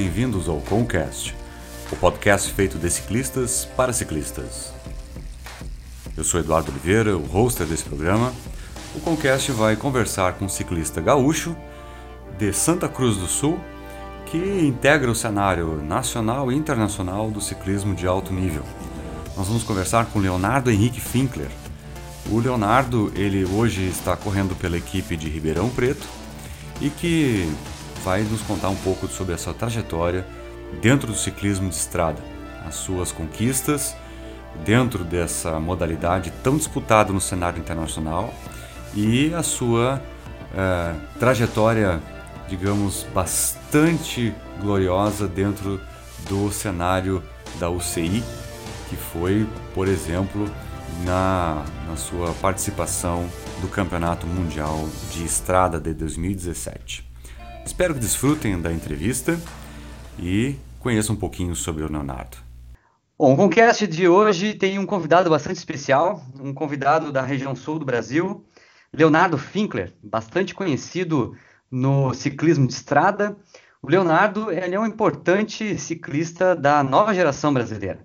Bem-vindos ao Concast, o podcast feito de ciclistas para ciclistas. Eu sou Eduardo Oliveira, o hoster desse programa. O Concast vai conversar com um ciclista gaúcho de Santa Cruz do Sul que integra o cenário nacional e internacional do ciclismo de alto nível. Nós vamos conversar com Leonardo Henrique Finkler. O Leonardo, ele hoje está correndo pela equipe de Ribeirão Preto e que vai nos contar um pouco sobre a sua trajetória dentro do ciclismo de estrada, as suas conquistas dentro dessa modalidade tão disputada no cenário internacional e a sua é, trajetória, digamos, bastante gloriosa dentro do cenário da UCI, que foi, por exemplo, na, na sua participação do Campeonato Mundial de Estrada de 2017. Espero que desfrutem da entrevista e conheçam um pouquinho sobre o Leonardo. Bom, o Concast de hoje tem um convidado bastante especial, um convidado da região sul do Brasil, Leonardo Finkler, bastante conhecido no ciclismo de estrada. O Leonardo é um importante ciclista da nova geração brasileira.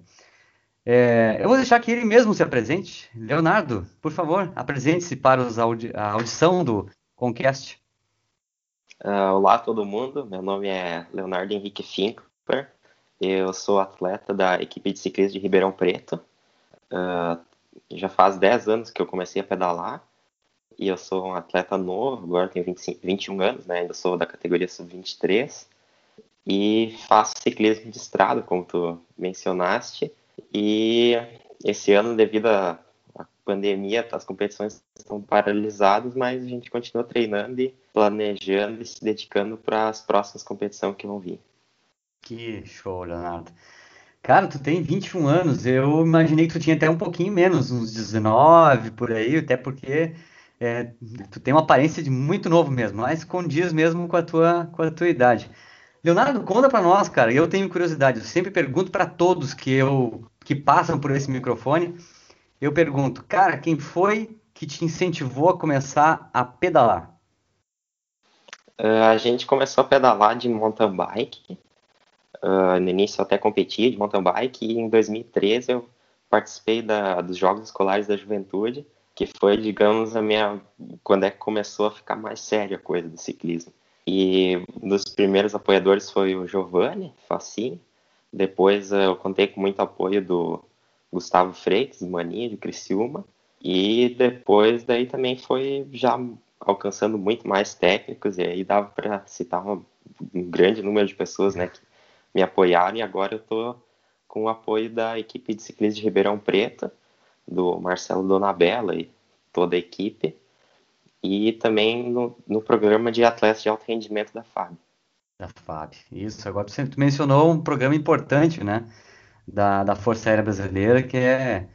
É, eu vou deixar que ele mesmo se apresente. Leonardo, por favor, apresente-se para audi a audição do Concast. Uh, olá todo mundo, meu nome é Leonardo Henrique Finkler, eu sou atleta da equipe de ciclismo de Ribeirão Preto. Uh, já faz 10 anos que eu comecei a pedalar e eu sou um atleta novo, agora tenho 25, 21 anos, né? ainda sou da categoria sub-23 e faço ciclismo de estrada, como tu mencionaste. E esse ano, devido à pandemia, as competições estão paralisadas, mas a gente continua treinando e planejando e se dedicando para as próximas competições que vão vir. Que show, Leonardo. Cara, tu tem 21 anos, eu imaginei que tu tinha até um pouquinho menos, uns 19 por aí, até porque é, tu tem uma aparência de muito novo mesmo, mas condiz mesmo com a tua, com a tua idade. Leonardo, conta para nós, cara, eu tenho curiosidade, eu sempre pergunto para todos que eu que passam por esse microfone, eu pergunto, cara, quem foi que te incentivou a começar a pedalar? Uh, a gente começou a pedalar de mountain bike. Uh, no início eu até competia de mountain bike e em 2013 eu participei da, dos Jogos Escolares da Juventude, que foi, digamos, a minha quando é que começou a ficar mais séria a coisa do ciclismo. E um dos primeiros apoiadores foi o Giovanni Facini. Depois uh, eu contei com muito apoio do Gustavo Freitas, Mania, de Criciúma. E depois daí também foi já alcançando muito mais técnicos, e aí dava para citar uma, um grande número de pessoas né, que me apoiaram, e agora eu estou com o apoio da equipe de ciclismo de Ribeirão Preto, do Marcelo Donabella e toda a equipe, e também no, no programa de atletas de alto rendimento da FAB. Da FAB, isso. Agora você mencionou um programa importante, né, da, da Força Aérea Brasileira, que é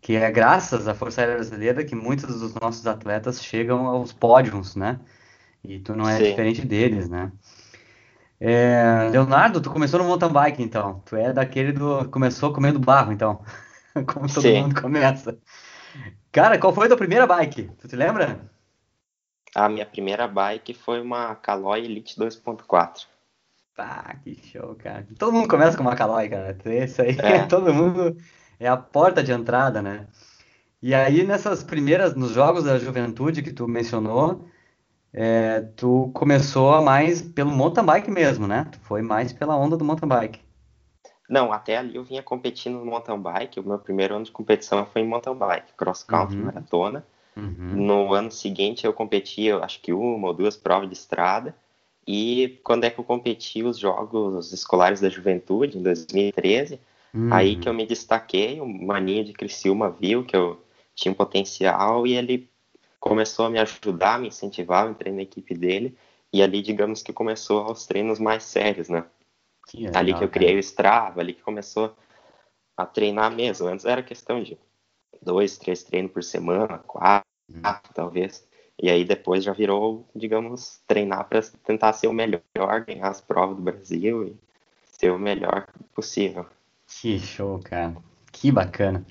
que é graças à Força Aérea Brasileira que muitos dos nossos atletas chegam aos pódios, né? E tu não é Sim. diferente deles, né? É, Leonardo, tu começou no mountain bike, então. Tu é daquele do. Começou comendo barro, então. Como todo Sim. mundo começa. Cara, qual foi a tua primeira bike? Tu te lembra? A minha primeira bike foi uma Caloi Elite 2.4. Ah, que show, cara. Todo mundo começa com uma Caloi, cara. Isso aí, é. todo mundo é a porta de entrada, né? E aí, nessas primeiras, nos jogos da juventude que tu mencionou, é, tu começou mais pelo mountain bike mesmo, né? Tu foi mais pela onda do mountain bike. Não, até ali eu vinha competindo no mountain bike. O meu primeiro ano de competição foi em mountain bike, cross country, uhum. maratona. Uhum. No ano seguinte eu competi, acho que uma ou duas provas de estrada. E quando é que eu competi os Jogos Escolares da Juventude, em 2013, Uhum. Aí que eu me destaquei, o Maninho de Criciúma viu que eu tinha um potencial e ele começou a me ajudar, me incentivar, eu entrei na equipe dele e ali, digamos que começou os treinos mais sérios, né? Que legal, ali que eu criei o Strava, ali que começou a treinar mesmo. Antes era questão de dois, três treinos por semana, quatro, uhum. talvez. E aí depois já virou, digamos, treinar para tentar ser o melhor, ganhar as provas do Brasil e ser o melhor possível. Que show, cara. Que bacana.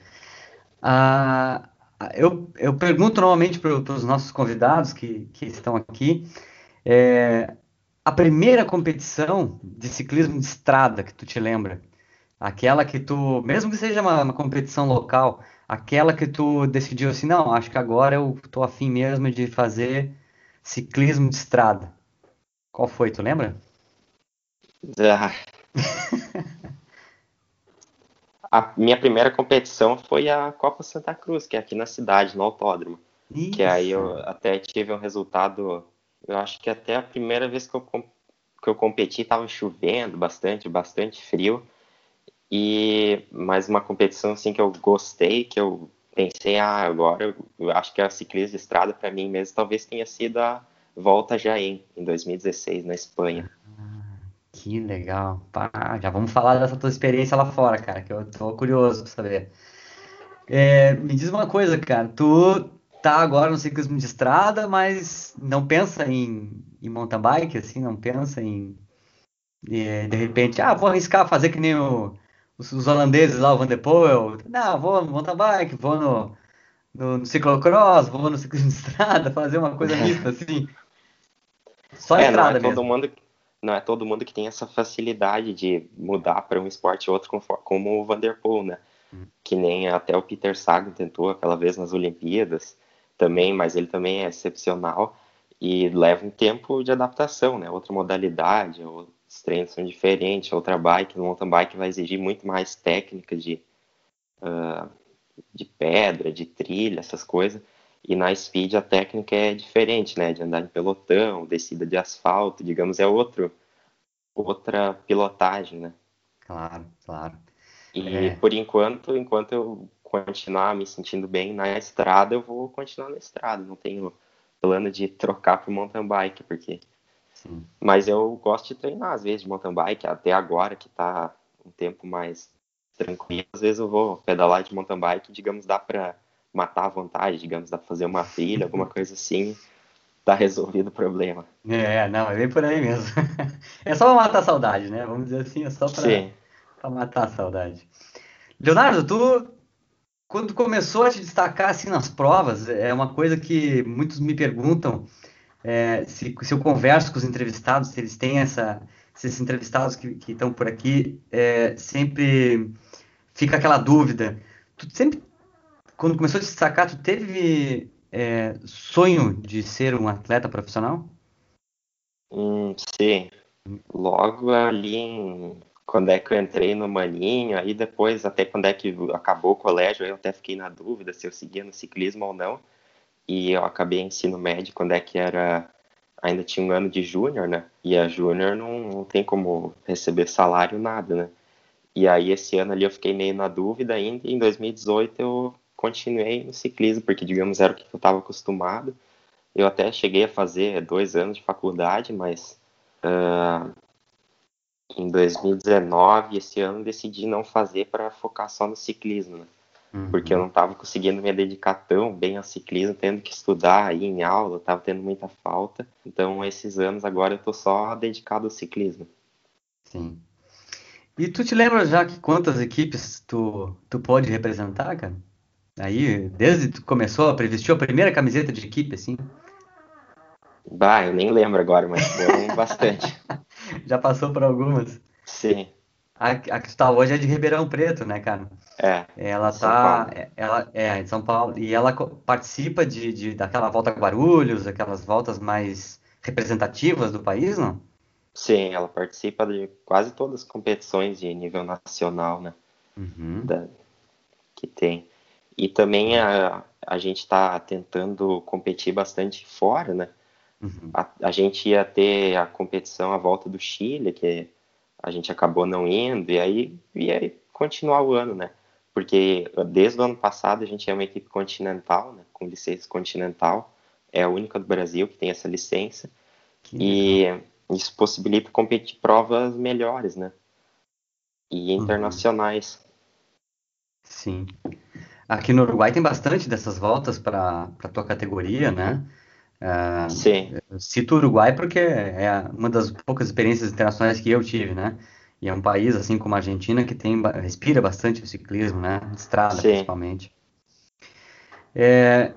Ah, eu, eu pergunto normalmente para os nossos convidados que, que estão aqui, é, a primeira competição de ciclismo de estrada que tu te lembra? Aquela que tu, mesmo que seja uma, uma competição local, aquela que tu decidiu assim, não, acho que agora eu tô afim mesmo de fazer ciclismo de estrada. Qual foi, tu lembra? Ah. a minha primeira competição foi a Copa Santa Cruz, que é aqui na cidade, no autódromo. Isso. Que aí eu até tive um resultado. Eu acho que até a primeira vez que eu, que eu competi estava chovendo bastante, bastante frio. E mais uma competição assim que eu gostei, que eu pensei, ah, agora eu, acho que a ciclismo de estrada para mim mesmo talvez tenha sido a Volta Jaén, em 2016, na Espanha. Ah, que legal. Pá, já vamos falar dessa tua experiência lá fora, cara, que eu tô curioso pra saber. É, me diz uma coisa, cara, tu tá agora no ciclismo de estrada, mas não pensa em, em mountain bike, assim, não pensa em, de, de repente, ah, vou arriscar fazer que nem o, os, os, holandeses lá, o Van der Poel, não, vou no mountain bike, vou no, no, no ciclocross, vou no ciclismo de estrada, fazer uma coisa mista, assim. Só é, estrada não é todo mundo não é todo mundo que tem essa facilidade de mudar para um esporte ou outro como o Vanderpool, né? Hum. Que nem até o Peter Sagan tentou aquela vez nas Olimpíadas também, mas ele também é excepcional e leva um tempo de adaptação, né? Outra modalidade, os treinos são diferentes, outra bike, no mountain bike vai exigir muito mais técnica de, uh, de pedra, de trilha, essas coisas. E na speed a técnica é diferente, né? De andar em pelotão, descida de asfalto, digamos, é outro, outra pilotagem, né? Claro, claro. E é. por enquanto, enquanto eu continuar me sentindo bem na estrada, eu vou continuar na estrada. Não tenho plano de trocar para mountain bike, porque. Sim. Mas eu gosto de treinar às vezes de mountain bike, até agora que está um tempo mais tranquilo. Às vezes eu vou pedalar de mountain bike, digamos, dá para matar à vontade, digamos, dá para fazer uma trilha, alguma coisa assim, tá resolvido o problema. É, não, é bem por aí mesmo. é só para matar a saudade, né? Vamos dizer assim, é só para matar a saudade. Leonardo, tu quando começou a te destacar assim nas provas, é uma coisa que muitos me perguntam é, se, se, eu converso com os entrevistados, se eles têm essa, se esses entrevistados que, estão por aqui, é, sempre fica aquela dúvida. Tu sempre quando começou a destacar, tu teve é, sonho de ser um atleta profissional? Hum, sim. Logo ali em, quando é que eu entrei no Maninho, aí depois, até quando é que acabou o colégio, eu até fiquei na dúvida se eu seguia no ciclismo ou não. E eu acabei ensino médio quando é que era ainda tinha um ano de júnior, né? E a júnior não, não tem como receber salário nada, né? E aí esse ano ali eu fiquei meio na dúvida ainda. E em 2018 eu continuei no ciclismo, porque, digamos, era o que eu estava acostumado. Eu até cheguei a fazer dois anos de faculdade, mas uh, em 2019, esse ano, decidi não fazer para focar só no ciclismo, né? Uhum. porque eu não estava conseguindo me dedicar tão bem ao ciclismo, tendo que estudar, ir em aula, estava tendo muita falta. Então, esses anos agora eu estou só dedicado ao ciclismo. Sim. E tu te lembra já que quantas equipes tu, tu pode representar, cara? Aí, desde que começou, vestiu a primeira camiseta de equipe, assim? Bah, eu nem lembro agora, mas foram bastante. Já passou por algumas? Sim. A, a que tu tá hoje é de Ribeirão Preto, né, cara? É. Ela tá. Ela é de São Paulo. E ela participa de, de daquela volta a Guarulhos, aquelas voltas mais representativas do país, não? Sim, ela participa de quase todas as competições de nível nacional, né? Uhum. Da, que tem. E também a, a gente está tentando competir bastante fora, né? Uhum. A, a, gente ia ter a competição à volta do Chile, que a gente acabou não indo, e aí ia continuar o ano, né? Porque desde o ano passado a gente é uma equipe continental, né? Com licença continental, é a única do Brasil que tem essa licença, que e legal. isso possibilita competir provas melhores, né? E uhum. internacionais. Sim. Aqui no Uruguai tem bastante dessas voltas para a tua categoria, né? Sim. Cito o Uruguai porque é uma das poucas experiências internacionais que eu tive, né? E é um país, assim como a Argentina, que tem, respira bastante o ciclismo, né? Estrada, Sim. principalmente. É,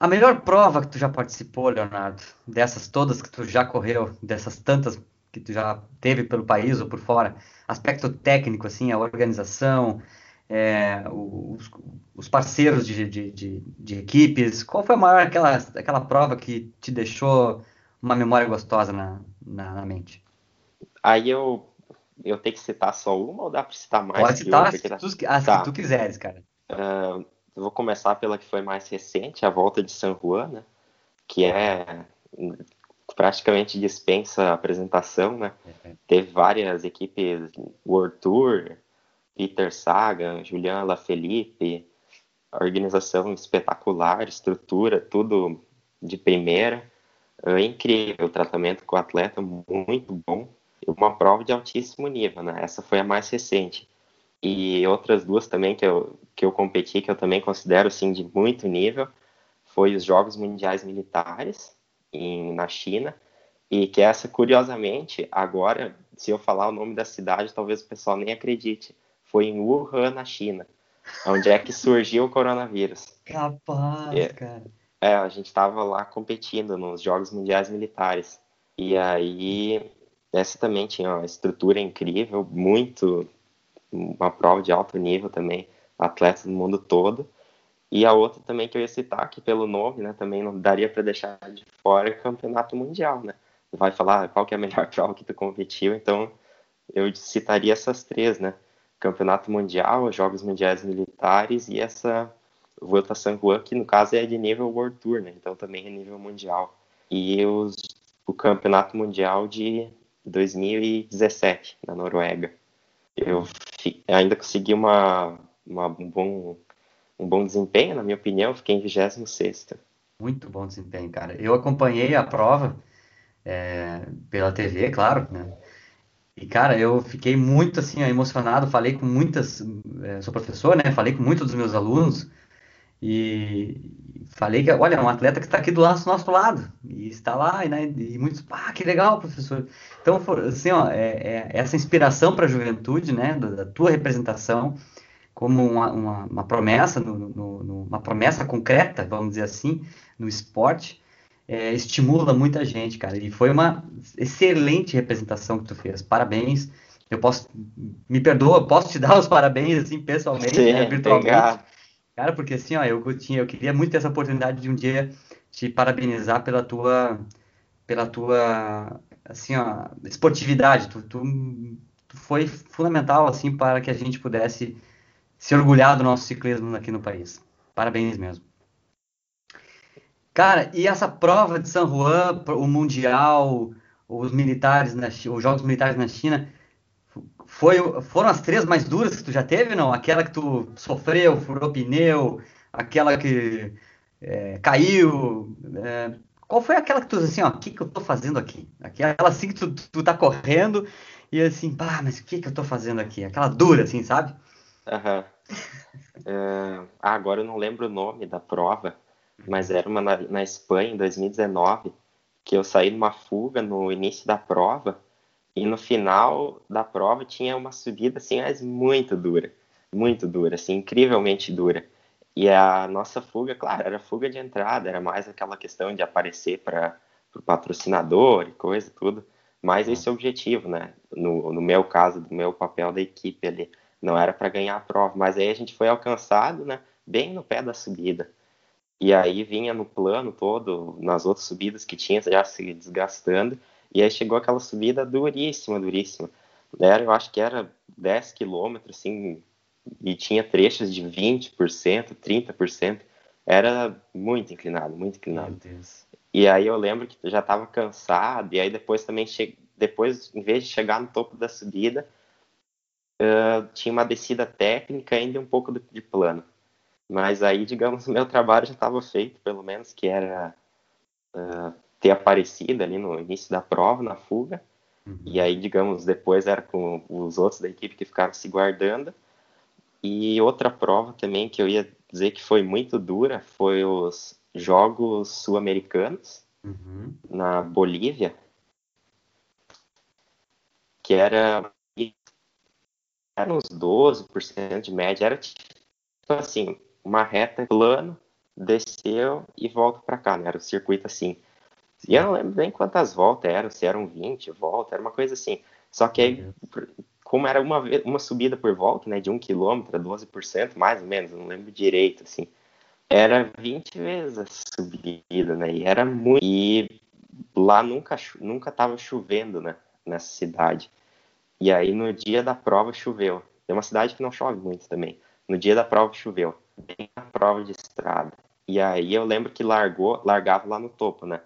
A melhor prova que tu já participou, Leonardo, dessas todas que tu já correu, dessas tantas que tu já teve pelo país ou por fora, aspecto técnico, assim, a organização, é, os, os, parceiros de, de, de, de, equipes, qual foi a maior aquela, aquela prova que te deixou uma memória gostosa na, na, na mente? Aí eu, eu tenho que citar só uma ou dá para citar mais? Pode citar se, tu, ah, tá. tu quiseres, cara. Uh, vou começar pela que foi mais recente, a volta de San Juan, né? Que é praticamente dispensa apresentação, né? É. Teve várias equipes World Tour, Peter Sagan, Julian Lafelipe, organização espetacular, estrutura, tudo de primeira. É incrível o tratamento com o atleta, muito bom. Uma prova de altíssimo nível, né? Essa foi a mais recente. E outras duas também que eu, que eu competi, que eu também considero assim, de muito nível, foi os Jogos Mundiais Militares em, na China, e que essa, curiosamente, agora, se eu falar o nome da cidade, talvez o pessoal nem acredite, foi em Wuhan, na China, onde é que surgiu o coronavírus. Capaz, é, cara. É, a gente estava lá competindo nos Jogos Mundiais Militares. E aí, essa também tinha uma estrutura incrível, muito uma prova de alto nível também, atletas do mundo todo. E a outra também que eu ia citar, que pelo nome, né, também não daria para deixar de fora, é o campeonato mundial, né? Vai falar qual que é a melhor prova que tu competiu, então eu citaria essas três, né? Campeonato Mundial, Jogos Mundiais Militares e essa Volta San Juan, que no caso é de nível World Tour, né? Então também é nível mundial. E os, o Campeonato Mundial de 2017, na Noruega. Eu ainda consegui uma, uma, um, bom, um bom desempenho, na minha opinião, fiquei em 26 Muito bom desempenho, cara. Eu acompanhei a prova é, pela TV, claro, né? E, cara, eu fiquei muito, assim, emocionado, falei com muitas, é, sou professor, né? Falei com muitos dos meus alunos e falei que, olha, é um atleta que está aqui do nosso, nosso lado e está lá, né? E muitos, ah, que legal, professor. Então, assim, ó, é, é essa inspiração para a juventude, né? Da, da, tua representação como uma, uma, uma promessa, no, no, no, uma promessa concreta, vamos dizer assim, no esporte, é, estimula muita gente, cara. E foi uma excelente representação que tu fez. Parabéns. Eu posso, me perdoa, posso te dar os parabéns assim pessoalmente, Sim, né, virtualmente. Cara, porque assim, ó, eu tinha, eu queria muito ter essa oportunidade de um dia te parabenizar pela tua, pela tua, assim, ó, esportividade. Tu, tu, tu foi fundamental, assim, para que a gente pudesse se orgulhar do nosso ciclismo aqui no país. Parabéns mesmo. Cara, e essa prova de San Juan, o Mundial, os militares, na, os Jogos Militares na China, foi, foram as três mais duras que tu já teve, não? Aquela que tu sofreu, furou pneu, aquela que é, caiu. É, qual foi aquela que tu assim, ó, o que, que eu tô fazendo aqui? Aquela assim que tu, tu tá correndo e assim, pá, mas o que, que eu tô fazendo aqui? Aquela dura, assim, sabe? Aham. Uhum. ah, agora eu não lembro o nome da prova, mas era uma na, na Espanha, em 2019, que eu saí numa fuga no início da prova e no final da prova tinha uma subida assim, mas muito dura, muito dura, assim, incrivelmente dura. E a nossa fuga, claro, era fuga de entrada, era mais aquela questão de aparecer para o patrocinador e coisa, tudo. Mas esse é o objetivo, né? No, no meu caso, do meu papel da equipe ali, não era para ganhar a prova, mas aí a gente foi alcançado, né? Bem no pé da subida. E aí vinha no plano todo, nas outras subidas que tinha, já se desgastando. E aí chegou aquela subida duríssima, duríssima. Era, eu acho que era 10 quilômetros, assim, e tinha trechos de 20%, 30%. Era muito inclinado, muito inclinado. E aí eu lembro que já estava cansado, e aí depois também, che... depois, em vez de chegar no topo da subida, uh, tinha uma descida técnica ainda um pouco de plano. Mas aí, digamos, o meu trabalho já estava feito, pelo menos, que era uh, ter aparecido ali no início da prova, na fuga. Uhum. E aí, digamos, depois era com os outros da equipe que ficaram se guardando. E outra prova também que eu ia dizer que foi muito dura foi os Jogos Sul-Americanos uhum. na Bolívia, que era, era uns 12% de média, era tipo assim, uma reta plano, desceu e volta para cá, né? Era o circuito assim. E eu não lembro nem quantas voltas eram, se eram 20 voltas, era uma coisa assim. Só que aí, como era uma, uma subida por volta, né, de 1 km, 12%, mais ou menos, não lembro direito, assim, era 20 vezes a subida, né, e era muito... E lá nunca, nunca tava chovendo, né, nessa cidade. E aí, no dia da prova, choveu. É uma cidade que não chove muito também. No dia da prova, choveu. Bem na prova de estrada. E aí, eu lembro que largou, largava lá no topo, né,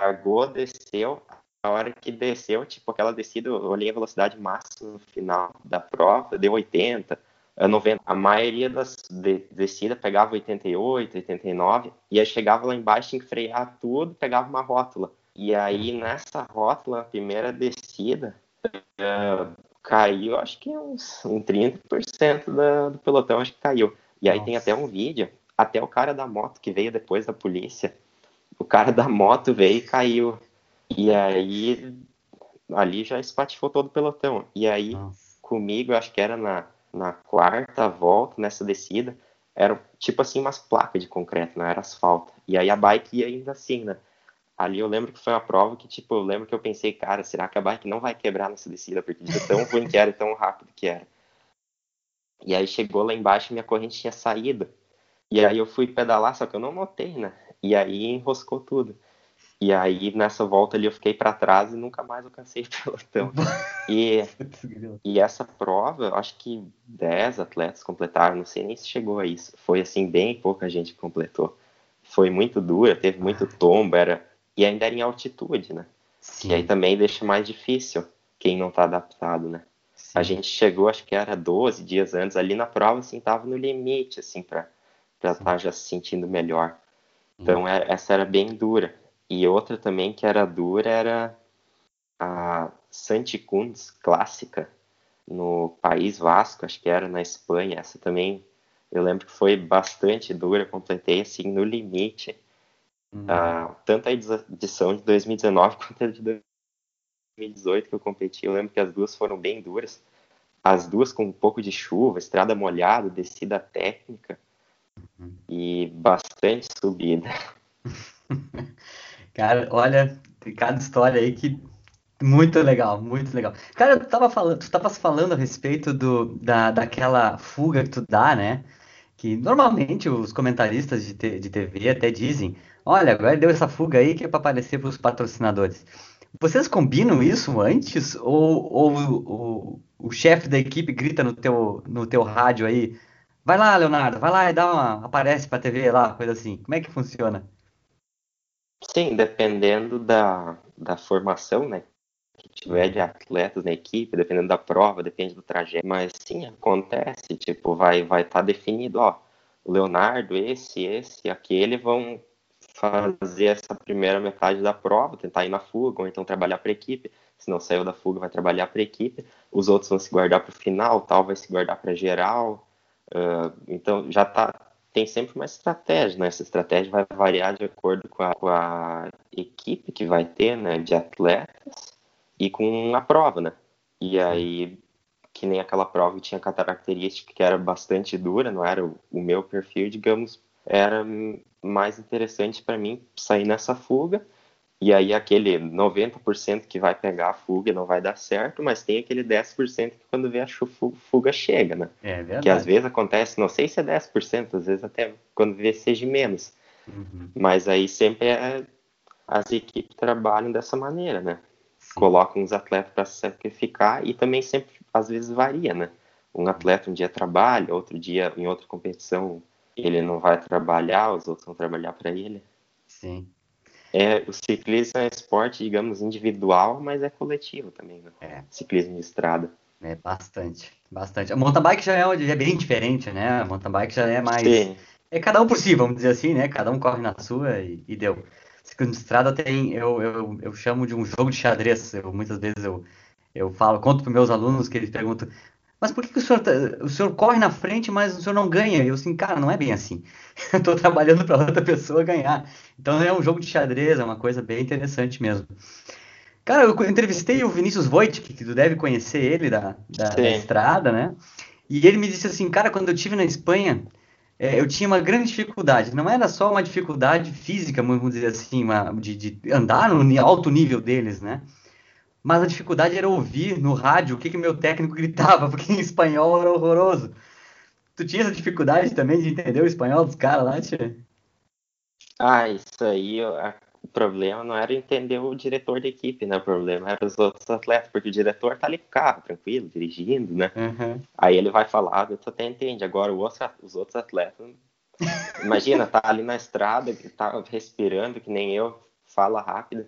largou, desceu, a hora que desceu, tipo, aquela descida, eu olhei a velocidade máxima no final da prova, deu 80, 90. A maioria das de, descidas pegava 88, 89, e aí chegava lá embaixo, tinha que frear tudo, pegava uma rótula. E aí, nessa rótula, a primeira descida, uh, caiu, acho que uns um 30% da, do pelotão, acho que caiu. E aí Nossa. tem até um vídeo, até o cara da moto que veio depois da polícia, o cara da moto veio e caiu. E aí, ali já espatifou todo o pelotão. E aí, Nossa. comigo, acho que era na, na quarta volta, nessa descida, era tipo assim umas placas de concreto, não era asfalto. E aí a bike ia ainda assim, né? Ali eu lembro que foi uma prova que, tipo, eu lembro que eu pensei, cara, será que a bike não vai quebrar nessa descida? Porque de tão ruim que era e tão rápido que era. E aí chegou lá embaixo e minha corrente tinha saído. E aí eu fui pedalar, só que eu não notei, né? E aí enroscou tudo. E aí nessa volta ali eu fiquei para trás e nunca mais alcancei o pelotão. E, e essa prova, acho que 10 atletas completaram, não sei nem se chegou a isso. Foi assim, bem pouca gente completou. Foi muito dura, teve muito tombo, era... e ainda era em altitude, né? Sim. E aí também deixa mais difícil quem não tá adaptado, né? A gente chegou, acho que era 12 dias antes, ali na prova, assim, tava no limite, assim, para estar tá já se sentindo melhor. Então, hum. essa era bem dura. E outra também que era dura era a Santikunds clássica no País Vasco, acho que era na Espanha. Essa também eu lembro que foi bastante dura, completei assim no limite. Uhum. Uh, tanto a edição de 2019 quanto a de 2018 que eu competi, eu lembro que as duas foram bem duras. As duas com um pouco de chuva, estrada molhada, descida técnica uhum. e bastante subida. Cara, olha, tem cada história aí que muito legal, muito legal. Cara, tu tava falando, tu tava falando a respeito do, da, daquela fuga que tu dá, né? Que normalmente os comentaristas de, te, de TV até dizem, olha, agora deu essa fuga aí que é para aparecer para os patrocinadores. Vocês combinam isso antes? Ou, ou o, o chefe da equipe grita no teu, no teu rádio aí, vai lá, Leonardo, vai lá e dá uma, aparece pra TV lá, coisa assim. Como é que funciona? Sim, dependendo da, da formação, né? Que tiver de atletas na equipe, dependendo da prova, depende do trajeto. Mas sim, acontece, tipo, vai vai estar tá definido, ó, Leonardo, esse, esse, aquele vão fazer essa primeira metade da prova, tentar ir na fuga, ou então trabalhar para equipe. Se não saiu da fuga, vai trabalhar para equipe. Os outros vão se guardar para o final, tal vai se guardar para geral. Uh, então já está tem sempre uma estratégia, né? Essa estratégia vai variar de acordo com a, com a equipe que vai ter, né, de atletas e com a prova, né? E aí, que nem aquela prova que tinha característica que era bastante dura, não era o, o meu perfil, digamos, era mais interessante para mim sair nessa fuga e aí aquele 90% que vai pegar a fuga não vai dar certo, mas tem aquele 10% que quando vê a fuga chega, né? É verdade. Que às vezes acontece, não sei se é 10%, às vezes até quando vê seja menos. Uhum. Mas aí sempre é, as equipes trabalham dessa maneira, né? Sim. Colocam os atletas para sacrificar e também sempre, às vezes, varia, né? Um atleta um dia trabalha, outro dia em outra competição ele não vai trabalhar, os outros vão trabalhar para ele. Sim. É, o ciclismo é esporte, digamos, individual, mas é coletivo também, né? É. Ciclismo de estrada. É, bastante, bastante. A mountain bike já é, é bem diferente, né? A mountain bike já é mais... Sim. É cada um por si, vamos dizer assim, né? Cada um corre na sua e, e deu. Ciclismo de estrada tem, eu, eu, eu chamo de um jogo de xadrez. Eu, muitas vezes eu, eu falo, conto para meus alunos que eles perguntam, mas por que, que o, senhor, tá, o senhor corre na frente, mas o senhor não ganha? Eu assim, cara, não é bem assim. Eu estou trabalhando para outra pessoa ganhar. Então é um jogo de xadrez, é uma coisa bem interessante mesmo. Cara, eu entrevistei o Vinícius Voigt, que tu deve conhecer ele da, da, da estrada, né? E ele me disse assim, cara, quando eu tive na Espanha, é, eu tinha uma grande dificuldade. Não era só uma dificuldade física, vamos dizer assim, uma, de, de andar no alto nível deles, né? Mas a dificuldade era ouvir no rádio o que, que meu técnico gritava, porque em espanhol era horroroso. Tu tinha essa dificuldade também de entender o espanhol dos caras lá, tia? Ah, isso aí, o problema não era entender o diretor da equipe, né? O problema era os outros atletas, porque o diretor tá ali com o carro, tranquilo, dirigindo, né? Uhum. Aí ele vai falar, tu até entende. Agora, os outros atletas, imagina, tá ali na estrada, tá respirando, que nem eu, fala rápido.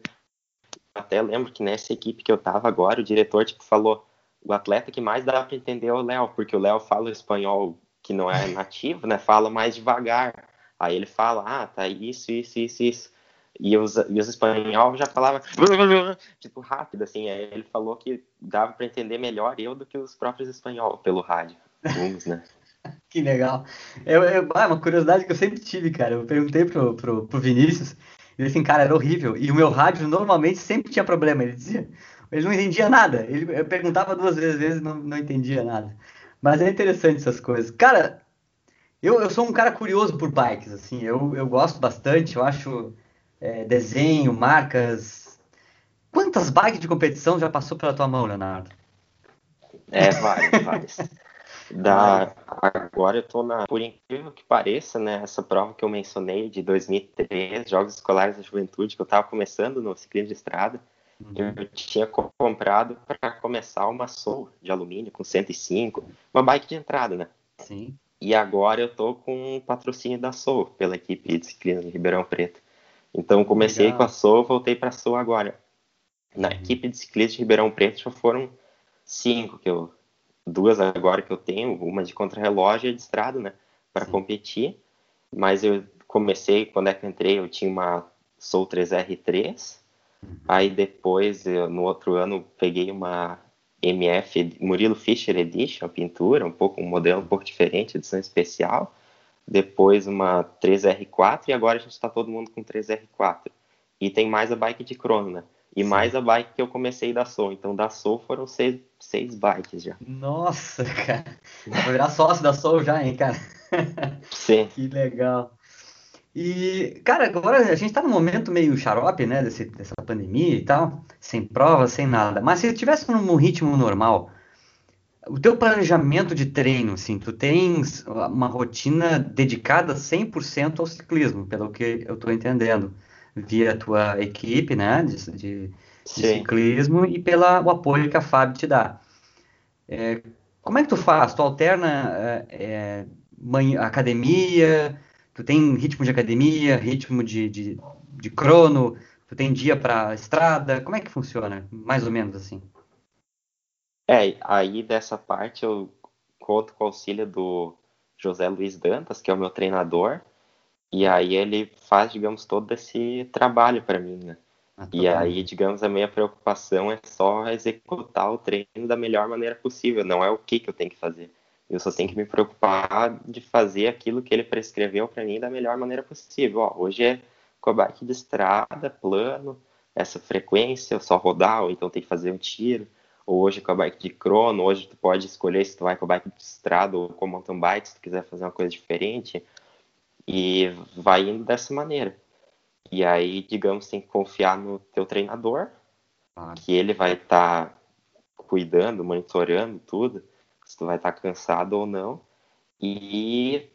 Até lembro que nessa equipe que eu tava agora, o diretor, tipo, falou, o atleta que mais dá para entender é o Léo, porque o Léo fala espanhol que não é nativo, né? Fala mais devagar. Aí ele fala, ah, tá isso, isso, isso, isso. E os, e os espanhóis já falavam tipo rápido, assim. Aí ele falou que dava para entender melhor eu do que os próprios espanhóis pelo rádio. Uns, né? que legal. Ah, uma curiosidade que eu sempre tive, cara. Eu perguntei pro, pro, pro Vinícius, ele assim, cara, era horrível. E o meu rádio normalmente sempre tinha problema. Ele dizia, ele não entendia nada. Ele, eu perguntava duas vezes, não, não entendia nada. Mas é interessante essas coisas. Cara, eu, eu sou um cara curioso por bikes, assim. Eu, eu gosto bastante, eu acho é, desenho, marcas. Quantas bikes de competição já passou pela tua mão, Leonardo? É, várias, várias. Da, agora eu tô na, por incrível que pareça, né, essa prova que eu mencionei de 2003, Jogos Escolares da Juventude, que eu estava começando no ciclismo de estrada, uhum. eu tinha comprado para começar uma Soul de alumínio com 105, uma bike de entrada, né? Sim. E agora eu tô com um patrocínio da Soul pela equipe de ciclismo de Ribeirão Preto. Então comecei Legal. com a Soul, voltei para a Soul agora. Na uhum. equipe de ciclismo de Ribeirão Preto já foram cinco que eu duas agora que eu tenho, uma de contrarrelógio e de estrada, né, para competir. Mas eu comecei quando é que eu entrei, eu tinha uma Soul 3R3. Uhum. Aí depois, eu, no outro ano, peguei uma MF Murilo Fischer Edition, pintura, um pouco um modelo um pouco diferente, edição especial depois uma 3R4 e agora a gente está todo mundo com 3R4. E tem mais a bike de crono, né? E Sim. mais a bike que eu comecei da Soul. Então da Soul foram seis, seis bikes já. Nossa, cara. Vou virar sócio da Soul já, hein, cara? Sim. que legal. E, cara, agora a gente tá num momento meio xarope, né, desse, dessa pandemia e tal, sem prova, sem nada. Mas se tivesse num ritmo normal, o teu planejamento de treino, assim, tu tens uma rotina dedicada 100% ao ciclismo, pelo que eu estou entendendo, via a tua equipe, né, de, de, de ciclismo e pelo apoio que a FAB te dá. É, como é que tu faz? Tu alterna é, é, academia, tu tem ritmo de academia, ritmo de, de, de crono, tu tem dia para estrada, como é que funciona? Mais ou menos assim. É, aí dessa parte eu conto com o auxílio do José Luiz Dantas, que é o meu treinador, e aí ele faz, digamos, todo esse trabalho para mim, né? Ah, e aí, digamos, a minha preocupação é só executar o treino da melhor maneira possível, não é o que, que eu tenho que fazer. Eu só tenho que me preocupar de fazer aquilo que ele prescreveu para mim da melhor maneira possível. Ó, hoje é com a bike de estrada, plano, essa frequência, só rodar, ou então tem que fazer um tiro ou hoje com a bike de crono, hoje tu pode escolher se tu vai com a bike de estrada ou com mountain bike, se tu quiser fazer uma coisa diferente, e vai indo dessa maneira. E aí, digamos, tem que confiar no teu treinador, que ele vai estar tá cuidando, monitorando tudo, se tu vai estar tá cansado ou não, e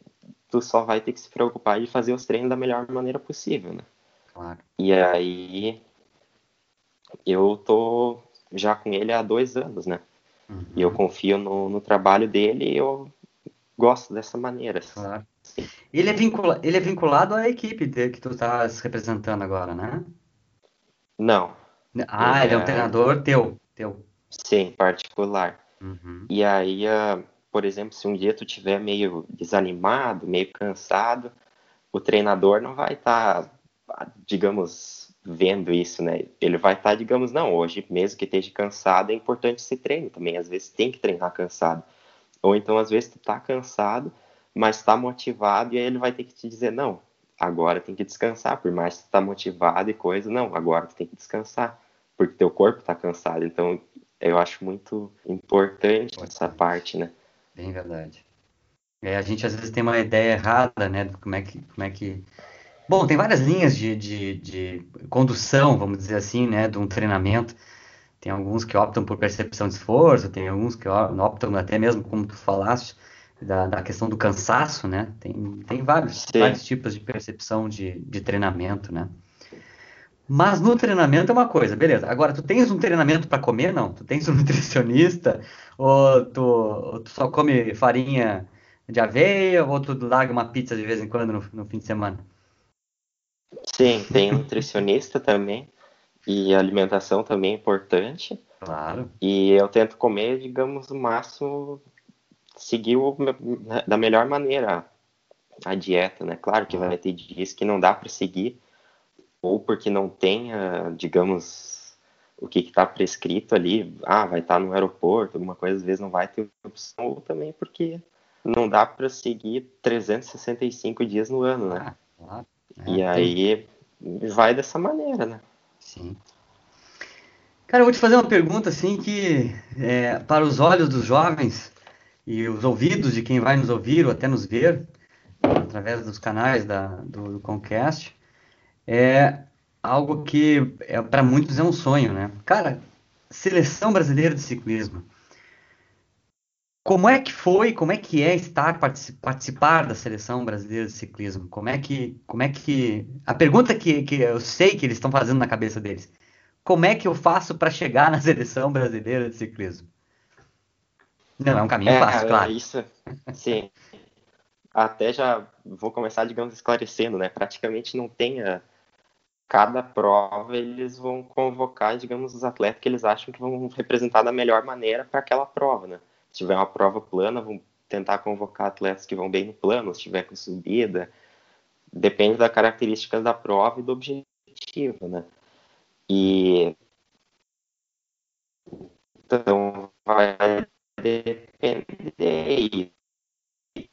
tu só vai ter que se preocupar de fazer os treinos da melhor maneira possível, né? Claro. E aí, eu tô já com ele há dois anos, né? Uhum. E eu uhum. confio no, no, trabalho dele e eu gosto dessa maneira. Claro. Ele é, vincula, ele é vinculado à equipe que tu estás representando agora, né? Não. Ah, ele, ele é um treinador teu, teu. Sim, particular. Uhum. E aí, uh, por exemplo, se um dia tu tiver meio desanimado, meio cansado, o treinador não vai estar, tá, digamos, vendo isso, né? Ele vai estar, tá, digamos, não, hoje, mesmo que esteja cansado, é importante esse treino também. Às vezes tem que treinar cansado. Ou então, às vezes, tu tá cansado, mas está motivado, e aí ele vai ter que te dizer, não, agora tem que descansar, por mais que tu tá motivado e coisa, não, agora tu tem que descansar, porque teu corpo está cansado. Então, eu acho muito importante essa parte, né? Bem verdade. É, a gente às vezes tem uma ideia errada, né, como é que, como é que... Bom, tem várias linhas de, de, de condução, vamos dizer assim, né, de um treinamento. Tem alguns que optam por percepção de esforço, tem alguns que optam até mesmo, como tu falaste, da, da questão do cansaço, né? Tem, tem vários, vários tipos de percepção de, de treinamento, né? Mas no treinamento é uma coisa, beleza. Agora, tu tens um treinamento para comer? Não. Tu tens um nutricionista? Ou tu, ou tu, só come farinha de aveia? Ou tu larga uma pizza de vez em quando no, no fim de semana? Sim, tem nutricionista também. E a alimentação também é importante. Claro. E eu tento comer, digamos, o máximo, seguir o, da melhor maneira a dieta, né? Claro que vai ter dias que não dá para seguir, ou porque não tenha, digamos, o que está prescrito ali, ah, vai estar tá no aeroporto, alguma coisa, às vezes não vai ter opção, ou também porque não dá para seguir 365 dias no ano, né? Ah, é, e aí vai dessa maneira, né? Sim. Cara, eu vou te fazer uma pergunta assim que é, para os olhos dos jovens e os ouvidos de quem vai nos ouvir ou até nos ver através dos canais da, do, do Concast é algo que é, para muitos é um sonho, né? Cara, seleção brasileira de ciclismo. Como é que foi, como é que é estar participar da seleção brasileira de ciclismo? Como é que, como é que a pergunta que, que eu sei que eles estão fazendo na cabeça deles, como é que eu faço para chegar na seleção brasileira de ciclismo? Não é um caminho é, fácil, claro. Isso, sim. Até já vou começar, digamos, esclarecendo, né? Praticamente não tem a, cada prova eles vão convocar, digamos, os atletas que eles acham que vão representar da melhor maneira para aquela prova, né? Se tiver uma prova plana, vão tentar convocar atletas que vão bem no plano, se tiver com subida. Depende da característica da prova e do objetivo, né? E então vai depender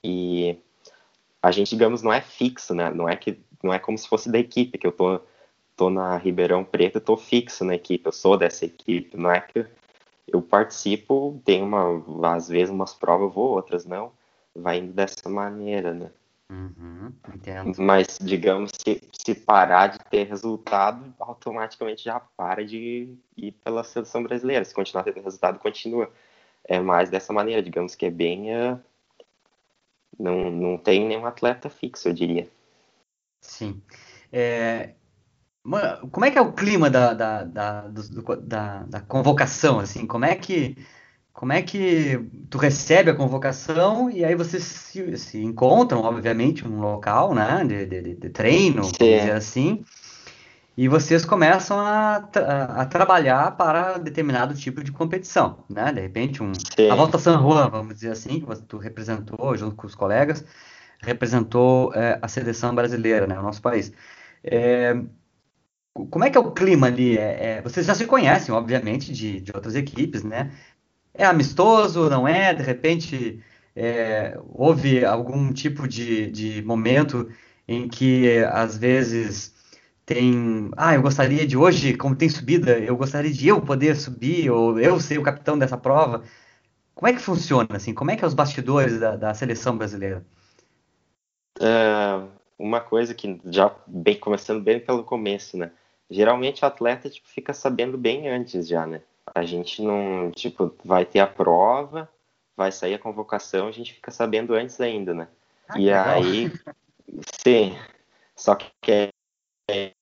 e a gente digamos não é fixo, né? Não é que não é como se fosse da equipe que eu tô tô na Ribeirão Preto, tô fixo na equipe, eu sou dessa equipe, não é que eu participo, tem uma, às vezes umas provas eu vou, outras não, vai indo dessa maneira, né? Uhum, Mas, digamos, se, se parar de ter resultado, automaticamente já para de ir pela seleção brasileira. Se continuar tendo resultado, continua. É mais dessa maneira, digamos que é bem. Uh, não, não tem nenhum atleta fixo, eu diria. Sim. É, como é que é o clima da, da, da, do, da, da convocação, assim? Como é que como é que tu recebe a convocação e aí vocês se, se encontram, obviamente, num local, né, de, de, de treino, vamos dizer assim, e vocês começam a, a, a, trabalhar para determinado tipo de competição, né? De repente, um, a Volta San Juan, vamos dizer assim, que tu representou junto com os colegas, representou é, a seleção brasileira, né, o nosso país. É, como é que é o clima ali? É, é, vocês já se conhecem, obviamente, de, de outras equipes, né? É amistoso, não é? De repente, é, houve algum tipo de, de momento em que, às vezes, tem... Ah, eu gostaria de hoje, como tem subida, eu gostaria de eu poder subir, ou eu ser o capitão dessa prova. Como é que funciona, assim? Como é que é os bastidores da, da seleção brasileira? É, uma coisa que já bem começando bem pelo começo, né? geralmente o atleta tipo, fica sabendo bem antes já, né? A gente não, tipo, vai ter a prova, vai sair a convocação, a gente fica sabendo antes ainda, né? Ah, e aí, sim, só que é,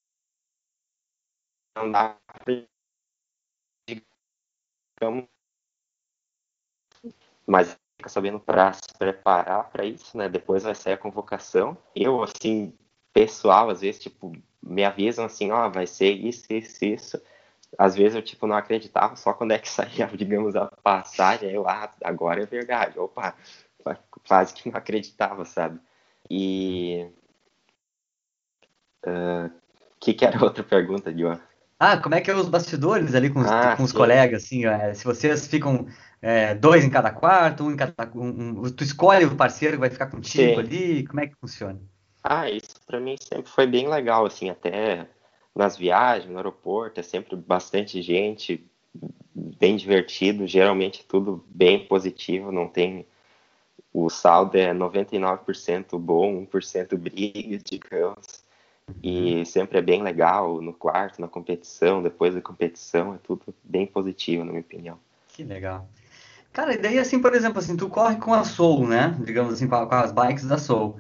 pra, digamos, mas fica sabendo para se preparar para isso, né? Depois vai sair a convocação. Eu, assim, pessoal, às vezes, tipo, me avisam assim, ó, oh, vai ser isso, isso, isso. Às vezes eu, tipo, não acreditava só quando é que saía, digamos, a passagem, aí eu, ah, agora é verdade, opa, quase que não acreditava, sabe? E... O uh, que que era outra pergunta, João? Ah, como é que é os bastidores ali com os, ah, com os colegas, assim, é, se vocês ficam é, dois em cada quarto, um em cada... Um, um, tu escolhe o parceiro que vai ficar contigo sim. ali, como é que funciona? Ah, isso para mim sempre foi bem legal, assim, até nas viagens, no aeroporto, é sempre bastante gente, bem divertido, geralmente tudo bem positivo, não tem o saldo é 99% bom, 1% briga, digamos. E sempre é bem legal no quarto, na competição, depois da competição, é tudo bem positivo, na minha opinião. Que legal. Cara, e daí assim, por exemplo, assim, tu corre com a Soul, né? Digamos assim, com, as bikes da Soul.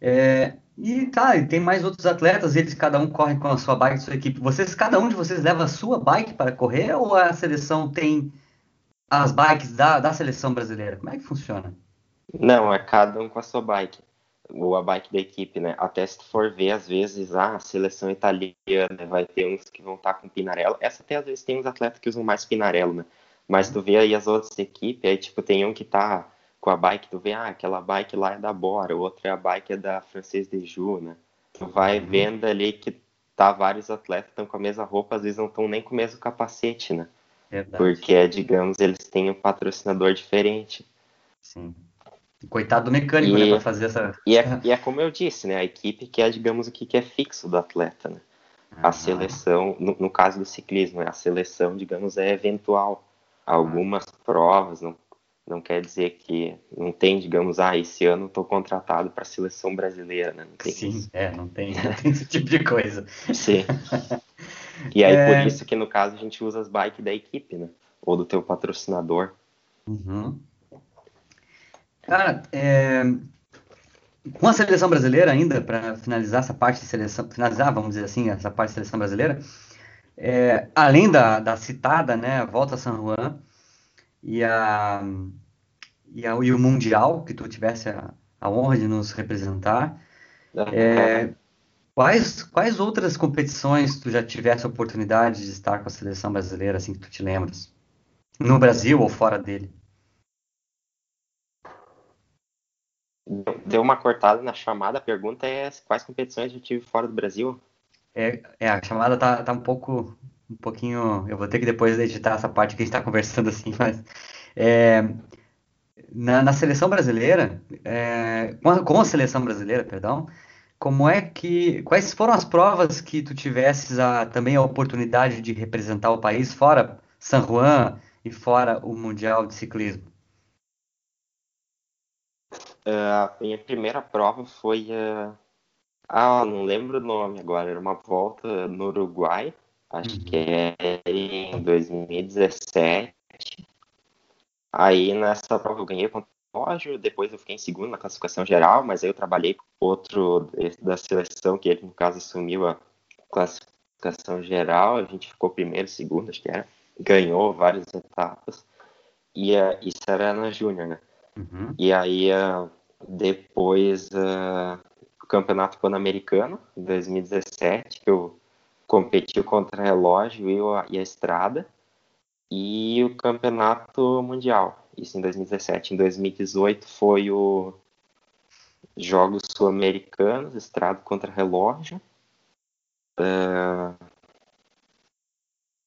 É, e tá, e tem mais outros atletas, eles cada um corre com a sua bike, sua equipe. Vocês, cada um de vocês leva a sua bike para correr ou a seleção tem as bikes da, da seleção brasileira? Como é que funciona? Não, é cada um com a sua bike ou a bike da equipe, né? Até se tu for ver, às vezes, ah, a seleção italiana vai ter uns que vão estar com pinarelo. Essa até às vezes tem uns atletas que usam mais pinarelo, né? Mas tu vê aí as outras equipes, aí tipo, tem um que tá com a bike, tu vê, ah, aquela bike lá é da Bora, outra é a bike é da Francis de Ju, né? Tu vai uhum. vendo ali que tá vários atletas estão com a mesma roupa, às vezes não estão nem com o mesmo capacete, né? Verdade. Porque, digamos, eles têm um patrocinador diferente. Sim. Coitado do mecânico, né, e, né, para fazer essa. E é, e é como eu disse, né, a equipe que é, digamos, o que é fixo do atleta, né? A seleção, no, no, caso do ciclismo, né, a seleção, digamos, é eventual. Algumas provas, não, não quer dizer que não tem, digamos, ah, esse ano estou contratado para a seleção brasileira, né? Não tem Sim, isso. é, não tem, não tem esse tipo de coisa. Sim. E aí, é... por isso que no caso a gente usa as bikes da equipe, né? Ou do teu patrocinador. Uhum. Cara, é... com a seleção brasileira ainda, para finalizar essa parte de seleção, finalizar, vamos dizer assim, essa parte de seleção brasileira, é... além da, da citada, né, volta a San Juan e, a, e, a, e o Mundial, que tu tivesse a, a honra de nos representar, é... Quais, quais outras competições tu já tivesse a oportunidade de estar com a seleção brasileira, assim que tu te lembras? No Brasil ou fora dele? Deu uma cortada na chamada. A pergunta é quais competições eu tive fora do Brasil? É, é a chamada tá, tá um pouco, um pouquinho. Eu vou ter que depois editar essa parte que a gente está conversando assim, mas é, na, na, seleção brasileira, é, com, a, com, a, seleção brasileira, perdão, como é que, quais foram as provas que tu tivesses a, também a oportunidade de representar o país fora San Juan e fora o Mundial de Ciclismo? Uh, a minha primeira prova foi. Uh... Ah, não lembro o nome agora, era uma volta no Uruguai, acho uhum. que é em 2017. Aí nessa prova eu ganhei contra o Roger, depois eu fiquei em segundo na classificação geral, mas aí eu trabalhei com outro da seleção, que ele no caso assumiu a classificação geral, a gente ficou primeiro, segundo, acho que era, ganhou várias etapas, e uh, isso era na Júnior, né? Uhum. E aí, uh, depois, uh, o Campeonato Pan-Americano, em 2017, que eu competi contra relógio e a, e a estrada, e o Campeonato Mundial, isso em 2017. Em 2018 foi o Jogos Sul-Americanos, estrada contra relógio. Uh,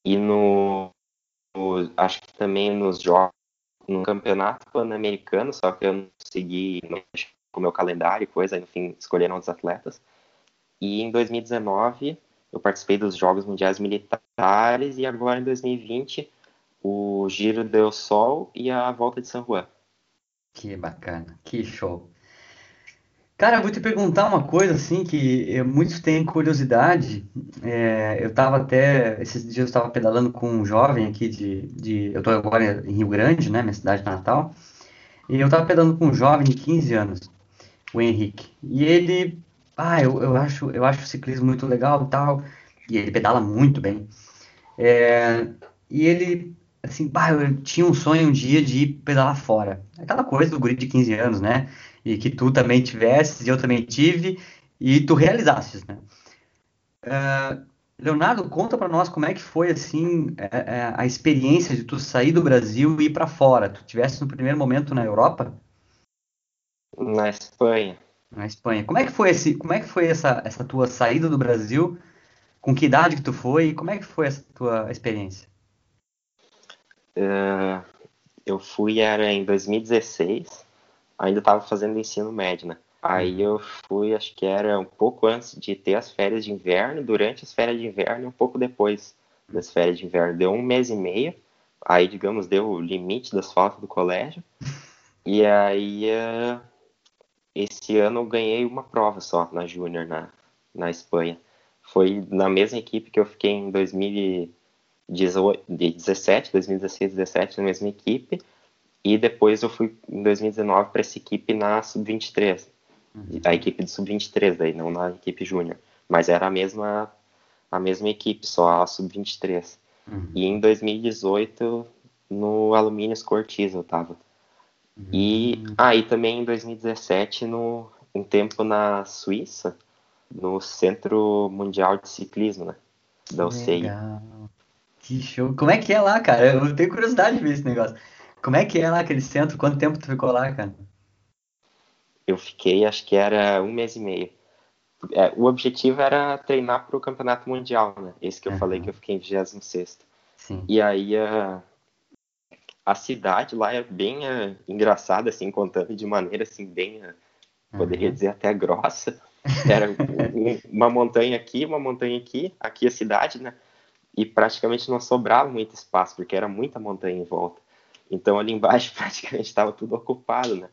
e no, no, acho que também nos jogos no campeonato pan-americano, só que eu não segui com o meu calendário e coisa, aí no fim escolheram os atletas. E em 2019 eu participei dos Jogos Mundiais Militares e agora em 2020 o Giro del Sol e a Volta de San Juan. Que bacana, que show. Cara, eu vou te perguntar uma coisa assim que muitos têm curiosidade. É, eu estava até esses dias eu estava pedalando com um jovem aqui de, de eu estou agora em Rio Grande, né, minha cidade natal. E eu estava pedalando com um jovem de 15 anos, o Henrique. E ele, ah, eu, eu acho eu acho o ciclismo muito legal e tal. E ele pedala muito bem. É, e ele assim, bah, eu tinha um sonho um dia de ir pedalar fora. Aquela coisa do guri de 15 anos, né? e que tu também tivesses e eu também tive e tu realizasses, né? Uh, Leonardo, conta para nós como é que foi assim a, é, é, a experiência de tu sair do Brasil e ir para fora. Tu tivesse no primeiro momento na Europa? Na Espanha. Na Espanha. Como é que foi esse, como é que foi essa, essa tua saída do Brasil? Com que idade que tu foi? Como é que foi essa tua experiência? Uh, eu fui era em 2016 ainda estava fazendo ensino médio, né? Aí uhum. eu fui, acho que era um pouco antes de ter as férias de inverno, durante as férias de inverno e um pouco depois das férias de inverno. Deu um mês e meio, aí, digamos, deu o limite das faltas do colégio. E aí, uh, esse ano eu ganhei uma prova só na Júnior, na, na Espanha. Foi na mesma equipe que eu fiquei em 2017, 2016, 2017, na mesma equipe. E depois eu fui em 2019 para essa equipe na Sub-23. Uhum. A equipe do Sub-23, daí, não na equipe Júnior. Mas era a mesma, a mesma equipe, só a Sub-23. Uhum. E em 2018, no Alumínios Cortiz eu tava. Uhum. E aí ah, também em 2017, no, um tempo na Suíça, no Centro Mundial de Ciclismo, né? Da UCI. Legal. Que show. Como é que é lá, cara? Eu tenho curiosidade de ver esse negócio. Como é que é lá aquele centro? Quanto tempo tu ficou lá, cara? Eu fiquei, acho que era um mês e meio. É, o objetivo era treinar para o campeonato mundial, né? Esse que eu uhum. falei que eu fiquei em 26. Sim. E aí a, a cidade lá é bem uh, engraçada, assim, contando de maneira assim, bem, uh, poderia dizer até grossa. Era um, uma montanha aqui, uma montanha aqui, aqui a cidade, né? E praticamente não sobrava muito espaço, porque era muita montanha em volta. Então ali embaixo praticamente estava tudo ocupado, né?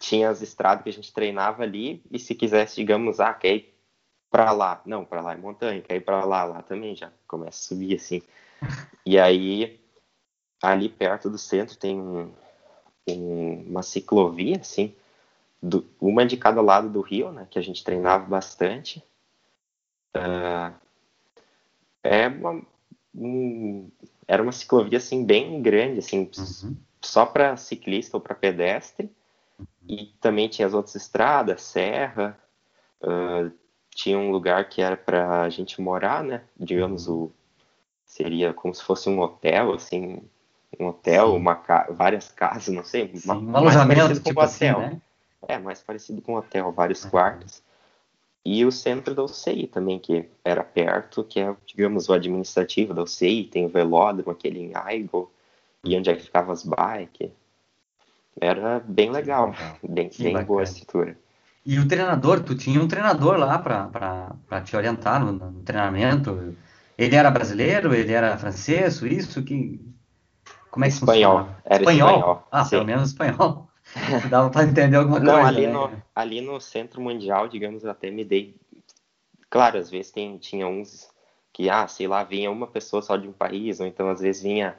Tinha as estradas que a gente treinava ali e se quisesse, digamos, ah, quer ir para lá, não, para lá é montanha, quer ir para lá, lá também já começa a subir assim. E aí ali perto do centro tem um, um, uma ciclovia assim, do, uma de cada lado do rio, né, que a gente treinava bastante. Uh, é uma, um, era uma ciclovia assim bem grande, assim, uhum. só para ciclista ou para pedestre. E também tinha as outras estradas, serra. Uh, tinha um lugar que era para a gente morar, né? Digamos o seria como se fosse um hotel, assim, um hotel, uma ca... várias casas, não sei, uma, um alojamento tipo um hotel. Assim, né? É, mais parecido com um hotel, vários uhum. quartos. E o centro da UCI também, que era perto, que é, digamos, o administrativo da UCI, tem o velódromo, aquele em Aigo, e onde é que ficava as bikes. Era bem legal, bem, bem boa a estrutura. E o treinador, tu tinha um treinador lá para te orientar no, no, treinamento? Ele era brasileiro? Ele era francês, suíço? Que... Como é que espanhol. Funciona? Era espanhol? espanhol. Ah, sim. pelo menos espanhol. Dava para entender alguma coisa. Não, ali, né? no, ali no centro mundial, digamos, até me dei. Claro, às vezes tem, tinha uns que, ah, sei lá, vinha uma pessoa só de um país, ou então às vezes vinha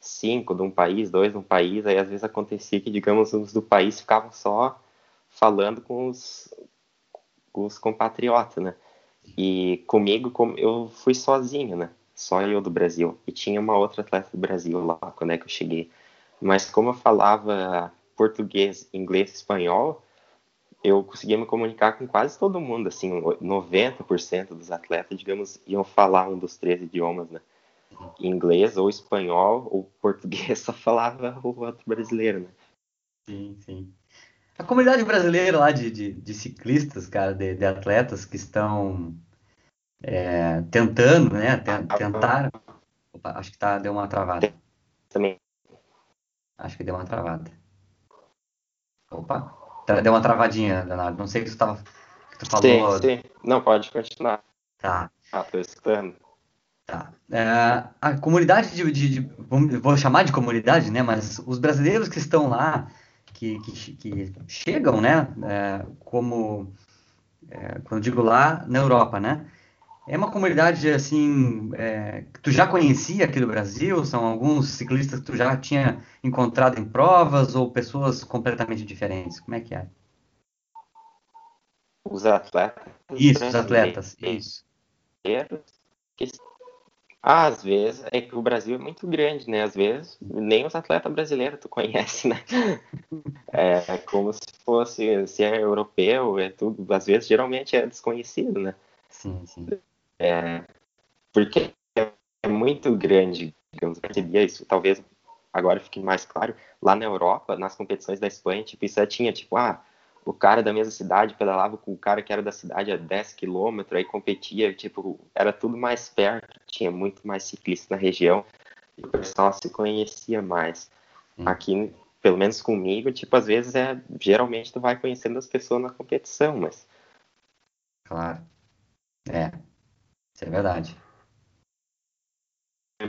cinco de um país, dois de um país, aí às vezes acontecia que, digamos, os do país ficavam só falando com os, com os compatriotas, né? E comigo, eu fui sozinho, né? Só eu do Brasil. E tinha uma outra atleta do Brasil lá, quando é que eu cheguei. Mas como eu falava português, inglês, espanhol, eu conseguia me comunicar com quase todo mundo, assim, 90% dos atletas, digamos, iam falar um dos três idiomas, né? Inglês ou espanhol ou português, só falava o outro brasileiro, né? Sim, sim. A comunidade brasileira lá de, de, de ciclistas, cara, de, de, atletas que estão é, tentando, né, tentar... Opa, acho que tá, deu uma travada. Também. Acho que deu uma travada. Opa, deu uma travadinha, Leonardo. Não sei o que tu, tava, que tu falou. Sim, sim. Não, pode continuar. Tá. Ah, tô escutando. Tá. É, a comunidade de, de, de, Vou chamar de comunidade, né? Mas os brasileiros que estão lá, que, que, que chegam, né? É, como. É, quando digo lá, na Europa, né? É uma comunidade assim é, que tu já conhecia aqui do Brasil? São alguns ciclistas que tu já tinha encontrado em provas ou pessoas completamente diferentes? Como é que é? Os atletas. Isso, os atletas. Isso. Às vezes é que o Brasil é muito grande, né? Às vezes nem os atletas brasileiros tu conhece, né? É como se fosse se é europeu, é tudo. Às vezes geralmente é desconhecido, né? Sim, sim. É, porque é muito grande, digamos, percebia isso, talvez agora fique mais claro, lá na Europa, nas competições da Espanha, tipo, isso é, tinha, tipo, ah, o cara da mesma cidade pedalava com o cara que era da cidade a 10 quilômetros, aí competia, tipo, era tudo mais perto, tinha muito mais ciclistas na região, e o pessoal se conhecia mais. Hum. Aqui, pelo menos comigo, tipo, às vezes é, geralmente tu vai conhecendo as pessoas na competição, mas... Claro. É, isso é verdade.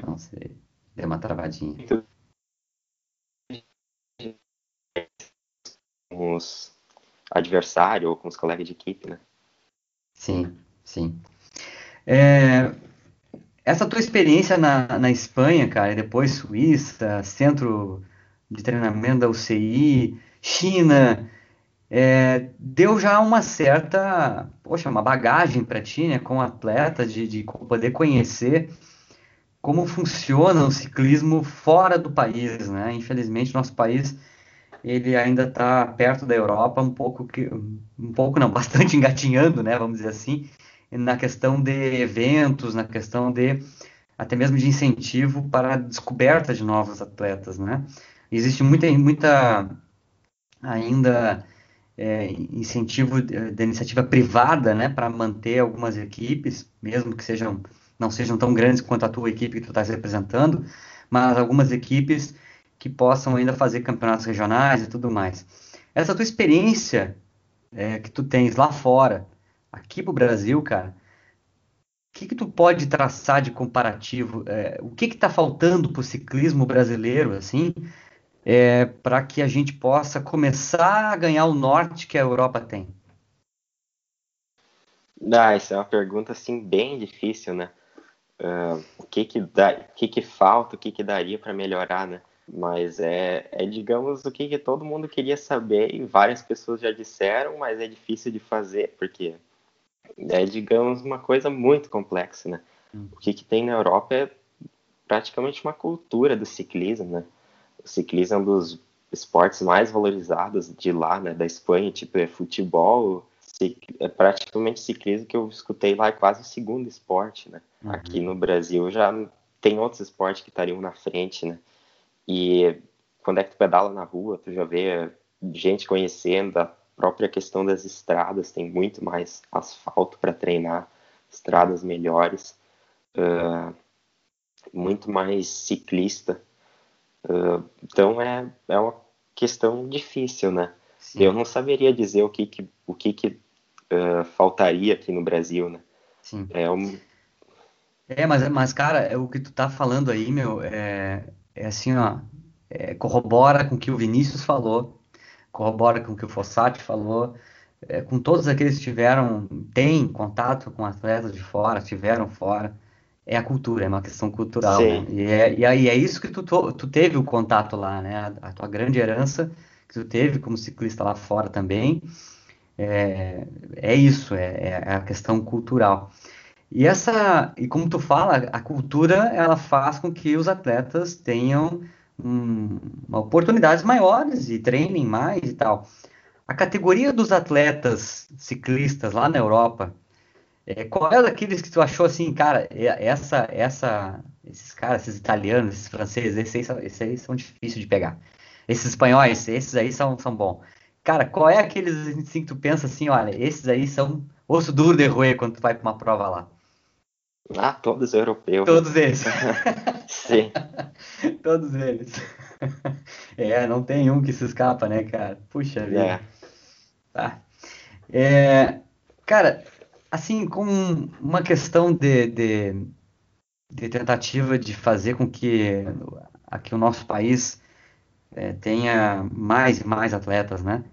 Não sei. Deu uma travadinha. os adversários ou com os colegas de equipe, né? Sim, sim. É, essa tua experiência na, na Espanha, cara, e depois Suíça, centro de treinamento da UCI, China, é, deu já uma certa, poxa, uma bagagem para ti, né, como atleta, de, de poder conhecer como funciona o ciclismo fora do país, né? Infelizmente, nosso país ele ainda está perto da Europa, um pouco que, um pouco não, bastante engatinhando, né? Vamos dizer assim, na questão de eventos, na questão de até mesmo de incentivo para a descoberta de novos atletas, né? Existe muita, muita ainda é, incentivo da iniciativa privada, né, para manter algumas equipes, mesmo que sejam não sejam tão grandes quanto a tua equipe que tu estás representando, mas algumas equipes que possam ainda fazer campeonatos regionais e tudo mais. Essa tua experiência é, que tu tens lá fora, aqui pro Brasil, cara, o que, que tu pode traçar de comparativo? É, o que está faltando para o ciclismo brasileiro, assim, é, para que a gente possa começar a ganhar o norte que a Europa tem? Ah, isso é uma pergunta assim bem difícil, né? Uh, o que que dá, o que que falta, o que que daria para melhorar, né? Mas é, é, digamos, o que, que todo mundo queria saber e várias pessoas já disseram, mas é difícil de fazer, porque é, digamos, uma coisa muito complexa, né? Hum. O que, que tem na Europa é praticamente uma cultura do ciclismo, né? O ciclismo é um dos esportes mais valorizados de lá, né? Da Espanha, tipo, é futebol, é praticamente ciclismo que eu escutei lá é quase o segundo esporte, né? Uhum. Aqui no Brasil já tem outros esportes que estariam na frente, né? E quando é que tu pedala na rua, tu já vê gente conhecendo a própria questão das estradas, tem muito mais asfalto para treinar, estradas melhores, uh, muito mais ciclista. Uh, então é, é uma questão difícil, né? Sim. Eu não saberia dizer o que, que o que, que uh, faltaria aqui no Brasil, né? Sim. É, um... é mas, mas, cara, é o que tu tá falando aí, meu, é, é assim, ó, é, corrobora com o que o Vinícius falou, corrobora com o que o Fossati falou, é, com todos aqueles que tiveram, têm contato com atletas de fora, tiveram fora, é a cultura, é uma questão cultural, né? E é, e aí é isso que tu, tu teve o contato lá, né? A, a, tua grande herança que tu teve como ciclista lá fora também, é, é isso, é, é a questão cultural. E essa, e como tu fala, a cultura ela faz com que os atletas tenham um, oportunidades maiores e treinem mais e tal. A categoria dos atletas ciclistas lá na Europa, é, qual é daqueles que tu achou assim, cara, essa, essa, esses caras, esses italianos, esses franceses, esses aí, esses aí são difíceis de pegar. Esses espanhóis, esses aí são, são bons. Cara, qual é aqueles assim que tu pensa assim, olha, esses aí são osso duro de roer quando tu vai para uma prova lá? Ah, todos europeus. Todos eles. Sim. todos eles. É, não tem um que se escapa, né, cara? Puxa vida. É. Tá. É, cara, assim, com uma questão de, de, de, tentativa de fazer com que aqui o nosso país é, tenha mais e mais atletas, né?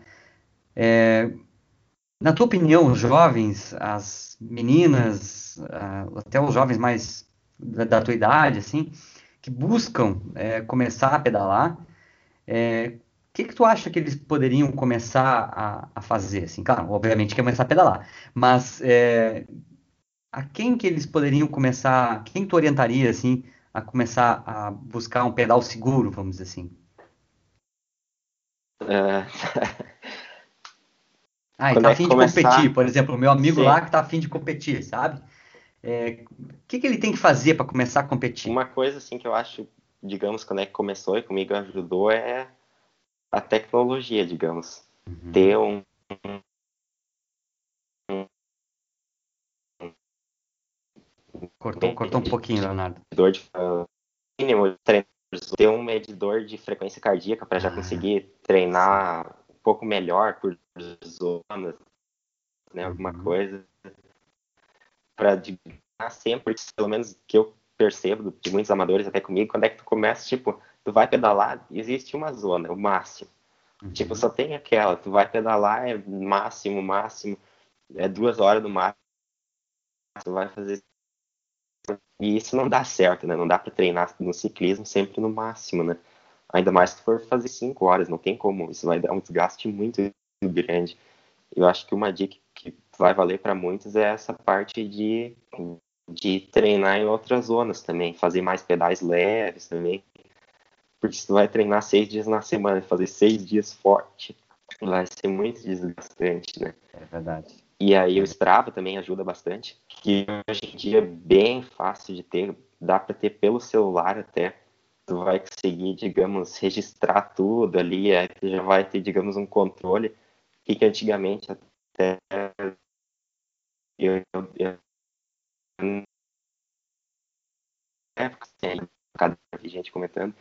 É, na tua opinião, os jovens, as meninas, até os jovens mais da, da, tua idade, assim, que buscam é, começar a pedalar, é, que, que tu acha que eles poderiam começar a, a fazer? Assim, claro, obviamente começar a pedalar, mas é, a quem que eles poderiam começar, quem tu orientaria, assim, a começar a buscar um pedal seguro, vamos dizer assim? É... Ah, e tá é afim começar... de competir, por exemplo, o meu amigo Sim. lá que tá afim de competir, sabe? É, o que, que ele tem que fazer para começar a competir? Uma coisa assim que eu acho, digamos, quando é que começou e comigo ajudou é a tecnologia, digamos. Uhum. Ter um, Cortou, cortou um pouquinho, Leonardo. Medidor de, uh, mínimo, ter um medidor de frequência cardíaca para já ah, conseguir treinar um pouco melhor por zonas, né, alguma uhum. coisa para sempre, pelo menos que eu percebo de muitos amadores até comigo, quando é que tu começa, tipo, tu vai pedalar, existe uma zona, o máximo. Uhum. Tipo, só tem aquela, tu vai pedalar, é máximo, máximo, é duas horas no máximo, tu vai fazer. E isso não dá certo, né? Não dá para treinar no ciclismo sempre no máximo, né? Ainda mais se for fazer cinco horas, não tem como. Isso vai dar um desgaste muito grande. Eu acho que uma dica que vai valer para muitos é essa parte de, de treinar em outras zonas também, fazer mais pedais leves também. Porque se tu vai treinar seis dias na semana e fazer seis dias forte, vai ser muito desgastante, né? É verdade. E aí o Strava também ajuda bastante, que hoje em dia é bem fácil de ter, dá para ter pelo celular até. Tu vai conseguir, digamos, registrar tudo ali, aí tu já vai ter, digamos, um controle, que, que antigamente até eu, eu, eu época, cada gente comentando,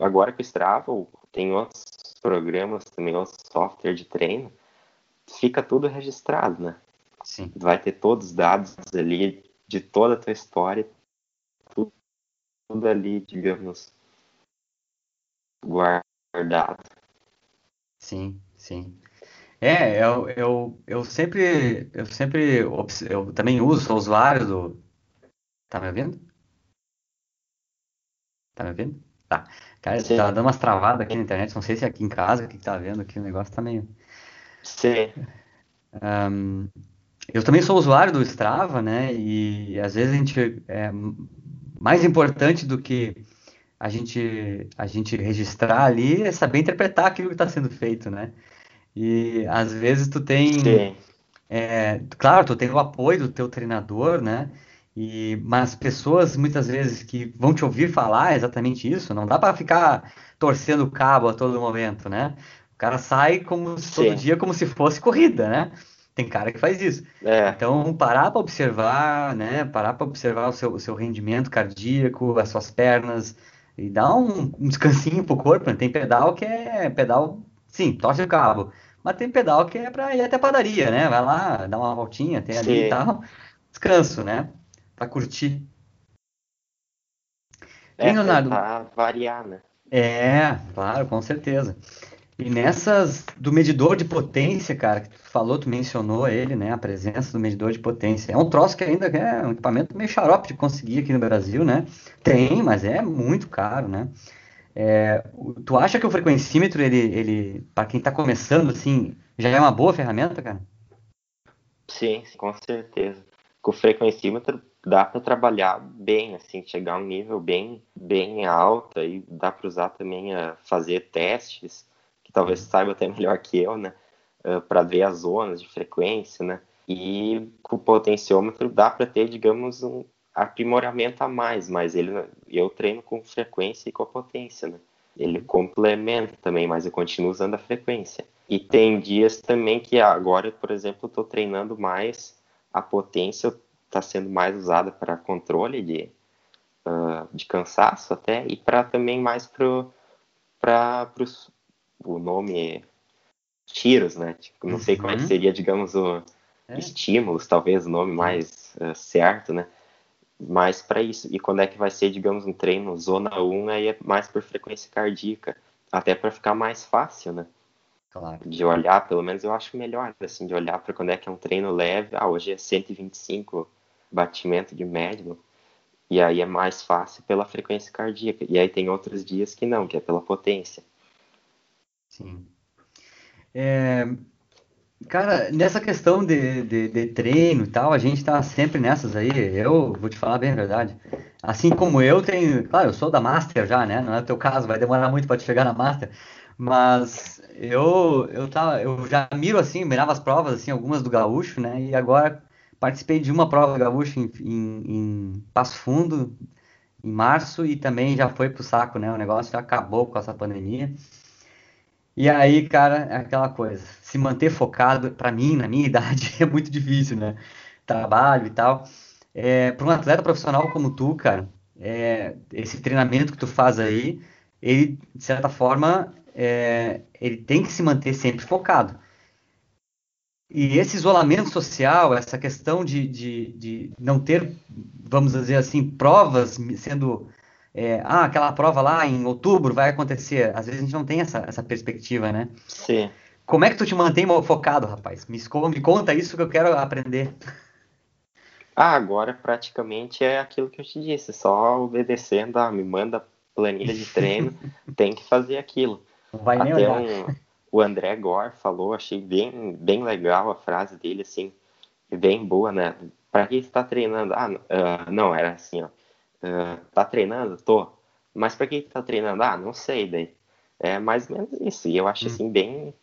agora que o Strava tem outros programas também, outros software de treino, fica tudo registrado, né? Sim. Vai ter todos os dados ali de toda a tua história, tudo, tudo ali, digamos, guardado. Sim, sim. É, eu, eu, eu sempre, eu sempre, eu também uso, sou usuário do... Tá me ouvindo? Tá me ouvindo? Tá. Cara, Sim. tá dando umas travadas aqui na internet, não sei se é aqui em casa, o que tá vendo aqui, o negócio tá meio... Sim. Um, eu também sou usuário do Strava, né? E às vezes a gente é mais importante do que a gente a gente registrar ali é saber interpretar aquilo que está sendo feito, né? E às vezes tu tem, é, claro, tu tem o apoio do teu treinador, né? E, mas pessoas muitas vezes que vão te ouvir falar exatamente isso, não dá para ficar torcendo o cabo a todo momento, né? O cara sai como todo dia como se fosse corrida, né? Tem cara que faz isso. É. Então, parar para observar, né? Parar para observar o seu, o seu rendimento cardíaco, as suas pernas, e dar um, um descansinho pro corpo. Né? Tem pedal que é pedal, sim, torce o cabo. Mas tem pedal que é para ir até a padaria, né? Vai lá, dá uma voltinha, tem ali sim. e tal. Descanso, né? Para curtir. É, Leonardo, variar, né? É, claro, com certeza. E nessas do medidor de potência, cara, que tu falou, tu mencionou ele, né? A presença do medidor de potência. É um troço que ainda é um equipamento meio xarope de conseguir aqui no Brasil, né? Tem, mas é muito caro, né? É, tu acha que o frequencímetro, ele, ele para quem está começando, assim, já é uma boa ferramenta, cara? Sim, com certeza. Com o frequencímetro dá para trabalhar bem, assim, chegar a um nível bem, bem alto e dá para usar também a fazer testes que talvez saiba até melhor que eu, né? Uh, para ver as zonas de frequência, né? E com o potenciômetro dá para ter, digamos, um aprimoramento a mais, mas ele, eu treino com frequência e com a potência, né? Ele complementa também, mas eu continuo usando a frequência. E tem dias também que agora, por exemplo, estou treinando mais a potência, está sendo mais usada para controle de, uh, de cansaço até, e para também mais para o nome tiros, né? Tipo, não uhum. sei como é que uhum. seria, digamos, o é. estímulos, talvez o nome mais uh, certo, né? Mais para isso. E quando é que vai ser, digamos, um treino zona 1, aí é mais por frequência cardíaca, até para ficar mais fácil, né? Claro. De olhar, pelo menos eu acho melhor, assim, de olhar para quando é que é um treino leve. Ah, hoje é 125 batimento de médio. E aí é mais fácil pela frequência cardíaca. E aí tem outros dias que não, que é pela potência. Sim. É, cara, nessa questão de, de, de, treino e tal, a gente tá sempre nessas aí. Eu vou te falar bem a verdade. Assim como eu tenho. Claro, eu sou da Master já, né? Não é o teu caso, vai demorar muito para te chegar na Master. Mas eu, eu, tá, eu já miro assim, mirava as provas, assim, algumas do Gaúcho, né? E agora participei de uma prova do Gaúcho em, em, em Passo Fundo, em março, e também já foi pro saco, né? O negócio já acabou com essa pandemia. E aí, cara, é aquela coisa, se manter focado, para mim, na minha idade, é muito difícil, né? Trabalho e tal. É, para um atleta profissional como tu, cara, é, esse treinamento que tu faz aí, ele, de certa forma, é, ele tem que se manter sempre focado. E esse isolamento social, essa questão de, de, de não ter, vamos dizer assim, provas sendo é, ah, aquela prova lá em outubro vai acontecer. Às vezes a gente não tem essa, essa perspectiva, né? Sim. Como é que tu te mantém focado, rapaz? Me, me conta isso que eu quero aprender. Ah, agora praticamente é aquilo que eu te disse, só obedecendo, ah, me manda planilha de treino, tem que fazer aquilo. vai nem Até um, o André Gore falou, achei bem, bem legal a frase dele, assim, bem boa, né? Pra que você tá treinando? Ah, uh, não, era assim, ó. Uh, tá treinando? Tô. Mas pra que tá treinando? Ah, não sei, daí. É mais ou menos isso. E eu acho, hum. assim, bem...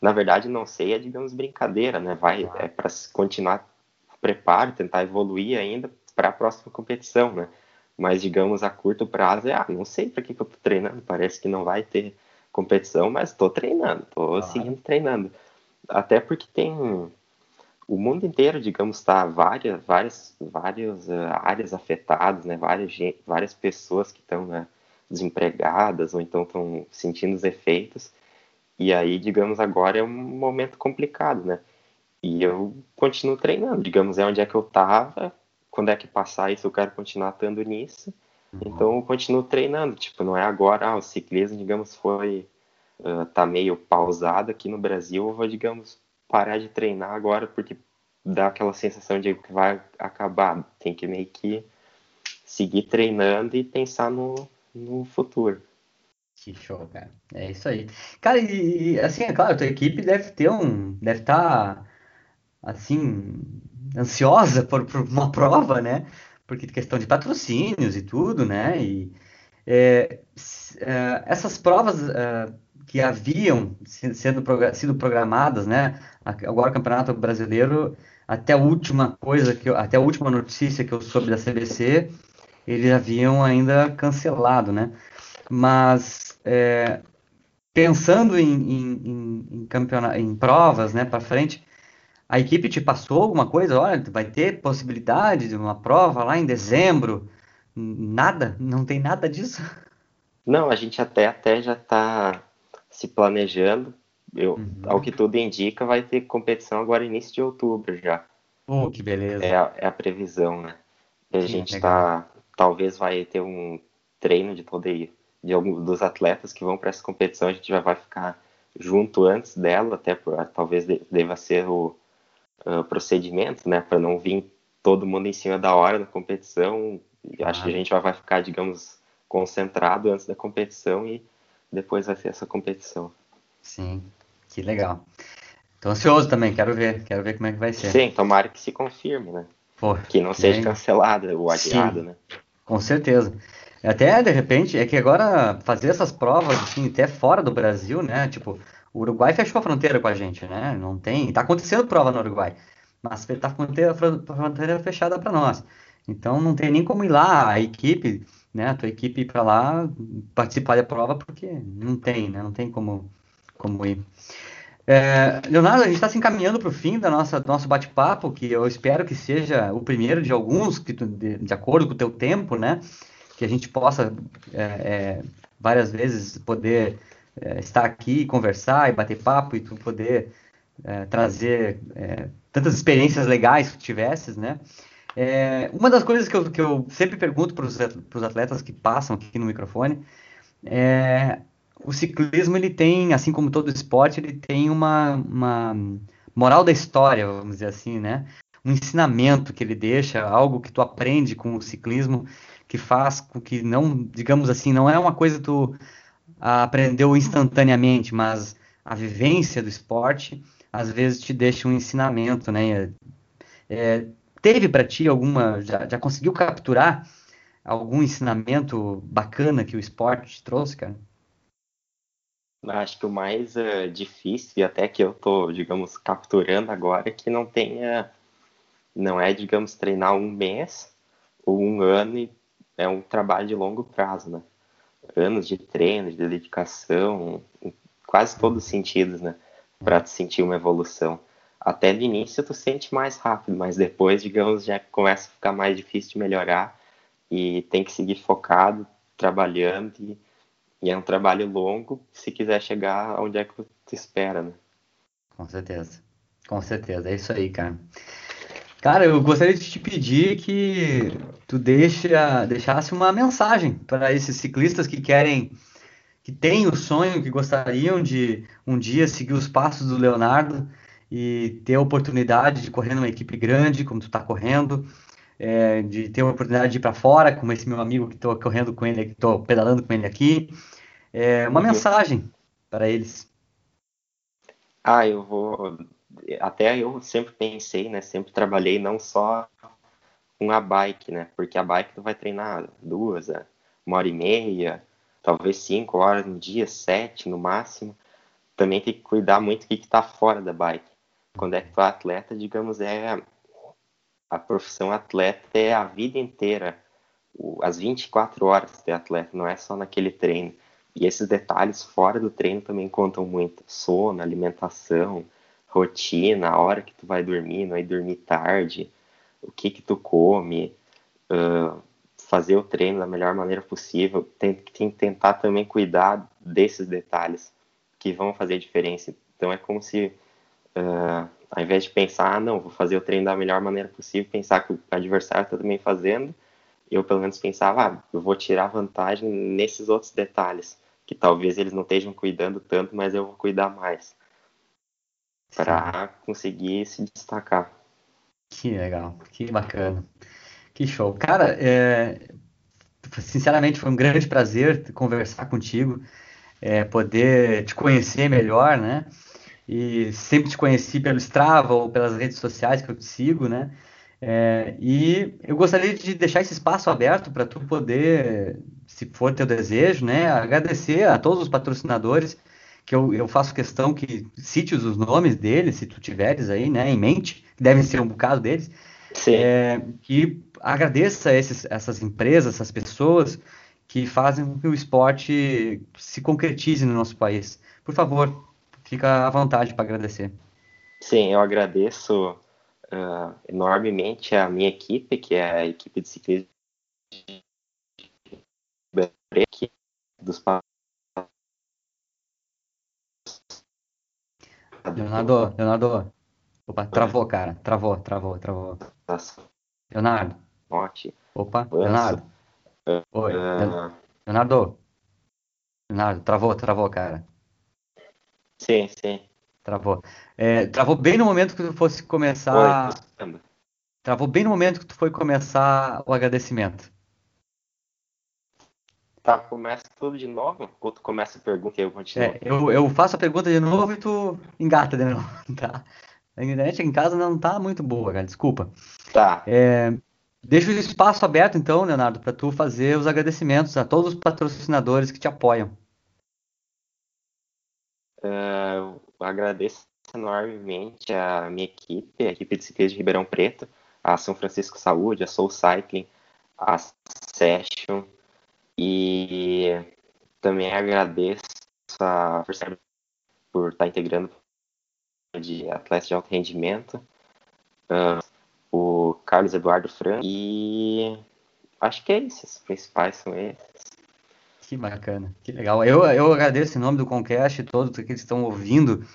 Na verdade, não sei, é, digamos, brincadeira, né? Vai, é para continuar preparo, tentar evoluir ainda para a próxima competição, né? Mas, digamos, a curto prazo é, ah, não sei para que, que eu tô treinando, parece que não vai ter competição, mas estou treinando, estou ah. seguindo treinando. Até porque tem o mundo inteiro, digamos, está várias, várias, várias uh, áreas afetadas, né? Várias, várias pessoas que estão né, desempregadas ou então estão sentindo os efeitos. E aí, digamos, agora é um momento complicado, né? E eu continuo treinando, digamos, é onde é que eu estava, quando é que passar isso eu quero continuar estando nisso. Então eu continuo treinando, tipo, não é agora, ah, o ciclismo, digamos, foi uh, tá meio pausado aqui no Brasil, eu vou, digamos, parar de treinar agora porque dá aquela sensação de que vai acabar. Tem que meio que seguir treinando e pensar no, no futuro. Que show, cara. É isso aí. Cara, e assim, é claro, tua equipe deve ter um. Deve estar tá, assim, ansiosa por, por uma prova, né? Porque questão de patrocínios e tudo, né? E é, é, essas provas é, que haviam sendo sido programadas, né? Agora o Campeonato Brasileiro, até a última coisa que eu, até a última notícia que eu soube da CBC, eles haviam ainda cancelado, né? Mas é, pensando em, em, em, em, provas, né, para frente, a equipe te passou alguma coisa? Olha, vai ter possibilidade de uma prova lá em dezembro? Nada? Não tem nada disso? Não, a gente até, até já está se planejando. Eu, uhum. Ao que tudo indica, vai ter competição agora início de outubro já. Oh, que beleza. É a, é a previsão, né? E a gente está. Talvez vai ter um treino de todo de alguns dos atletas que vão para essa competição. A gente já vai ficar junto antes dela, até por, talvez deva ser o, uh, procedimento, né, para não vir todo mundo em cima da hora da competição. Ah. Acho que a gente vai, vai ficar, digamos, concentrado antes da competição e depois vai ser essa competição. Sim, que legal. Tô ansioso também, quero ver, quero ver como é que vai ser. Sim, tomara que se confirme, né? Pô, que não seja cancelada ou adiado, Sim, né? Com certeza. Até de repente, é que agora fazer essas provas, assim, até fora do Brasil, né? Tipo, o Uruguai fechou a fronteira com a gente, né? Não tem. Tá acontecendo prova no Uruguai, mas tá a fronteira, a fronteira fechada para nós. Então não tem nem como ir lá, a equipe, né? A tua equipe ir para lá participar da prova, porque não tem, né? Não tem como, como ir. É, Leonardo, a gente está se encaminhando para o fim da nossa, nosso bate-papo, que eu espero que seja o primeiro de alguns, que tu, de, de, acordo com o teu tempo, né? Que a gente possa é, é, várias vezes poder é, estar aqui, conversar e bater papo e tu poder é, trazer é, tantas experiências legais que tivesses, né? É, uma das coisas que eu, que eu sempre pergunto para os atletas que passam aqui no microfone é o ciclismo ele tem, assim como todo esporte, ele tem uma, uma moral da história, vamos dizer assim, né? Um ensinamento que ele deixa, algo que tu aprende com o ciclismo, que faz com que não, digamos assim, não é uma coisa tu aprendeu instantaneamente, mas a vivência do esporte às vezes te deixa um ensinamento, né? É, teve para ti alguma, já, já conseguiu capturar algum ensinamento bacana que o esporte te trouxe, cara? Acho que o mais uh, difícil, e até que eu tô, digamos, capturando agora, é que não tenha, não é, digamos, treinar um mês ou um ano e é um trabalho de longo prazo, né? Anos de treino, de dedicação, em quase todos os sentidos, né? Para tu sentir uma evolução. Até no início tu sente mais rápido, mas depois, digamos, já começa a ficar mais difícil de melhorar e tem que seguir focado, trabalhando e, e é um trabalho longo se quiser chegar onde é que tu espera, né? Com certeza. Com certeza, é isso aí, cara. Cara, eu gostaria de te pedir que tu deixa, deixasse uma mensagem para esses ciclistas que querem, que têm o sonho, que gostariam de um dia seguir os passos do Leonardo e ter a oportunidade de correr numa equipe grande, como tu está correndo, é, de ter a oportunidade de ir para fora, como esse meu amigo que estou correndo com ele, que estou pedalando com ele aqui. É, uma uhum. mensagem para eles. Ah, eu vou até eu sempre pensei, né, sempre trabalhei não só com a bike, né, porque a bike tu vai treinar duas, é, uma hora e meia, talvez cinco horas no dia, sete no máximo. Também tem que cuidar muito do que está fora da bike. Quando é que tu é atleta, digamos, é a profissão atleta é a vida inteira, as 24 horas de atleta, não é só naquele treino. E esses detalhes fora do treino também contam muito. Sono, alimentação, rotina, a hora que tu vai dormir, não vai dormir tarde, o que que tu come, uh, fazer o treino da melhor maneira possível, tem, tem que tentar também cuidar desses detalhes que vão fazer diferença. Então é como se, uh, ao invés de pensar, ah, não, vou fazer o treino da melhor maneira possível, pensar que o adversário está também fazendo, eu pelo menos pensava, ah, eu vou tirar vantagem nesses outros detalhes, que talvez eles não estejam cuidando tanto, mas eu vou cuidar mais para conseguir se destacar. Que legal, que bacana, que show. Cara, é, sinceramente foi um grande prazer conversar contigo, é, poder te conhecer melhor, né? E sempre te conheci pelo Strava ou pelas redes sociais que eu te sigo, né? É, e eu gostaria de deixar esse espaço aberto para tu poder, se for teu desejo, né, agradecer a todos os patrocinadores que eu, eu faço questão que cite os nomes deles, se tu tiveres aí, né, em mente, devem ser um bocado deles, é, que agradeça esses, essas empresas, essas pessoas que fazem com que o esporte se concretize no nosso país. Por favor, fica à vontade para agradecer. Sim, eu agradeço uh, enormemente a minha equipe, que é a equipe de ciclismo dos Leonardo, Leonardo. Opa, travou, cara. Travou, travou, travou. Leonardo. Morte. Opa, Leonardo. Oi. Uh... Leonardo. Leonardo, travou, travou, cara. Sim, sim. Travou. É, travou bem no momento que tu fosse começar. Oi, travou bem no momento que tu foi começar o agradecimento. Tá, começa tudo de novo? Ou tu começa a pergunta e eu continuo? É, eu, eu faço a pergunta de novo e tu engata de novo, tá? A internet aqui em casa não tá muito boa, cara, desculpa. Tá. É, deixa o espaço aberto então, Leonardo, para tu fazer os agradecimentos a todos os patrocinadores que te apoiam. É, eu agradeço enormemente a minha equipe, a equipe de ciclismo de Ribeirão Preto, a São Francisco Saúde, a Soul Cycling, a Session, e também agradeço a Força por estar integrando de atletas de alto rendimento, uh, o Carlos Eduardo Fran e acho que é isso, os principais são esses. Que bacana, que legal. Eu, eu agradeço em nome do Concast todos que estão ouvindo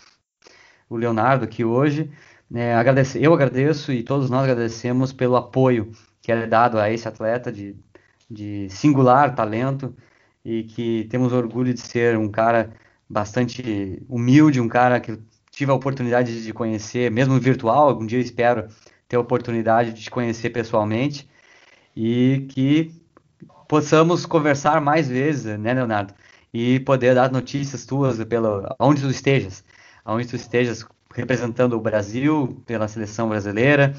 o Leonardo aqui hoje. É, agradece, eu agradeço e todos nós agradecemos pelo apoio que é dado a esse atleta de de singular talento e que temos orgulho de ser um cara bastante humilde, um cara que tive a oportunidade de conhecer, mesmo virtual, algum dia espero ter a oportunidade de te conhecer pessoalmente e que possamos conversar mais vezes, né, Leonardo? E poder dar notícias tuas pelo onde tu estejas, onde tu estejas representando o Brasil pela seleção brasileira,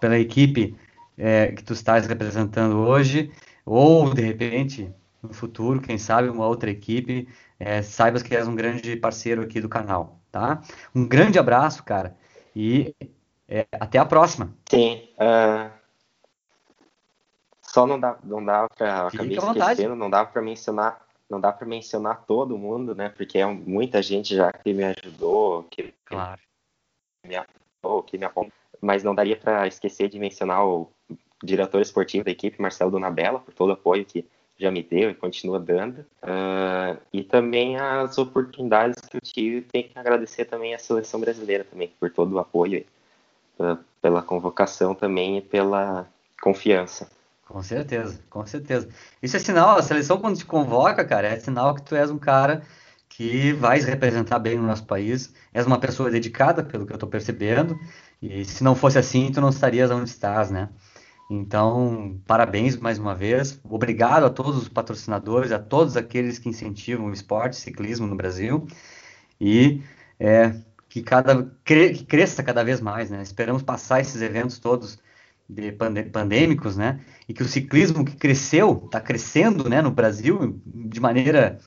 pela equipe é, que tu estás representando hoje ou de repente no futuro, quem sabe uma outra equipe, é, saibas que és um grande parceiro aqui do canal, tá? Um grande abraço, cara, e é, até a próxima. Sim, uh, só não dá, não dá para acabei esquecendo, não dá para mencionar, não dá para mencionar todo mundo, né? Porque é muita gente já que me ajudou, que claro. me apoiou, que me apoiou, mas não daria para esquecer de mencionar o diretor esportivo da equipe, Marcelo Donabella, por todo o apoio que já me deu e continua dando. Uh, e também as oportunidades que eu tive, tenho que agradecer também à seleção brasileira também, por todo o apoio. pela convocação também e pela confiança. Com certeza, com certeza. Isso é sinal, a seleção quando te convoca, cara, é sinal que tu és um cara que vais representar bem o nosso país, és uma pessoa dedicada, pelo que eu estou percebendo, e se não fosse assim, tu não estarias onde estás, né? Então, parabéns mais uma vez. Obrigado a todos os patrocinadores, a todos aqueles que incentivam o esporte, ciclismo no Brasil. E é, que, cada, que cresça cada vez mais, né? Esperamos passar esses eventos todos de pandêmicos, né? E que o ciclismo que cresceu, está crescendo, né, no Brasil de maneira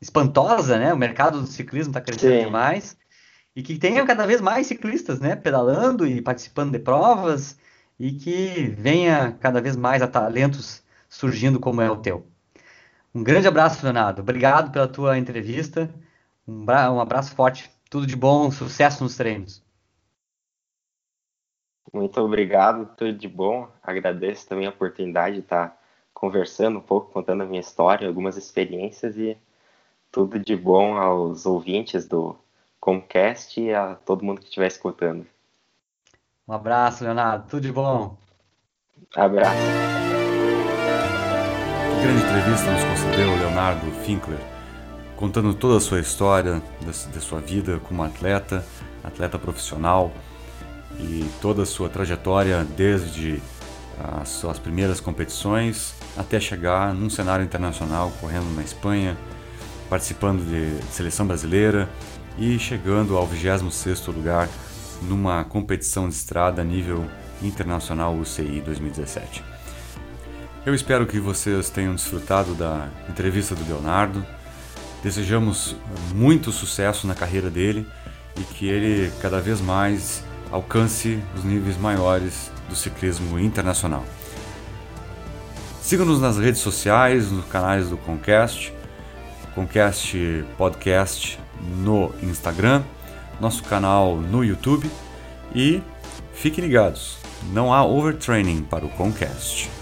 espantosa, né? O mercado do ciclismo está crescendo Sim. demais e que tenha cada vez mais ciclistas, né, pedalando e participando de provas e que venha cada vez mais a talentos surgindo como é o teu. Um grande abraço, Leonardo. Obrigado pela tua entrevista. Um, um abraço forte. Tudo de bom, sucesso nos treinos. Muito obrigado, tudo de bom. Agradeço também a oportunidade de estar conversando um pouco, contando a minha história, algumas experiências e tudo de bom aos ouvintes do Comcast e a todo mundo que estiver escutando. Um abraço, Leonardo. Tudo de bom. Abraço. Que grande entrevista nos concedeu o Leonardo Finkler, contando toda a sua história, da sua vida como atleta, atleta profissional e toda a sua trajetória desde as suas primeiras competições até chegar num cenário internacional, correndo na Espanha, participando de seleção brasileira e chegando ao 26º lugar numa competição de estrada a nível internacional UCI 2017. Eu espero que vocês tenham desfrutado da entrevista do Leonardo. Desejamos muito sucesso na carreira dele e que ele cada vez mais alcance os níveis maiores do ciclismo internacional. Siga-nos nas redes sociais, nos canais do Concast, Concast Podcast no Instagram nosso canal no YouTube e fiquem ligados, não há overtraining para o Concast.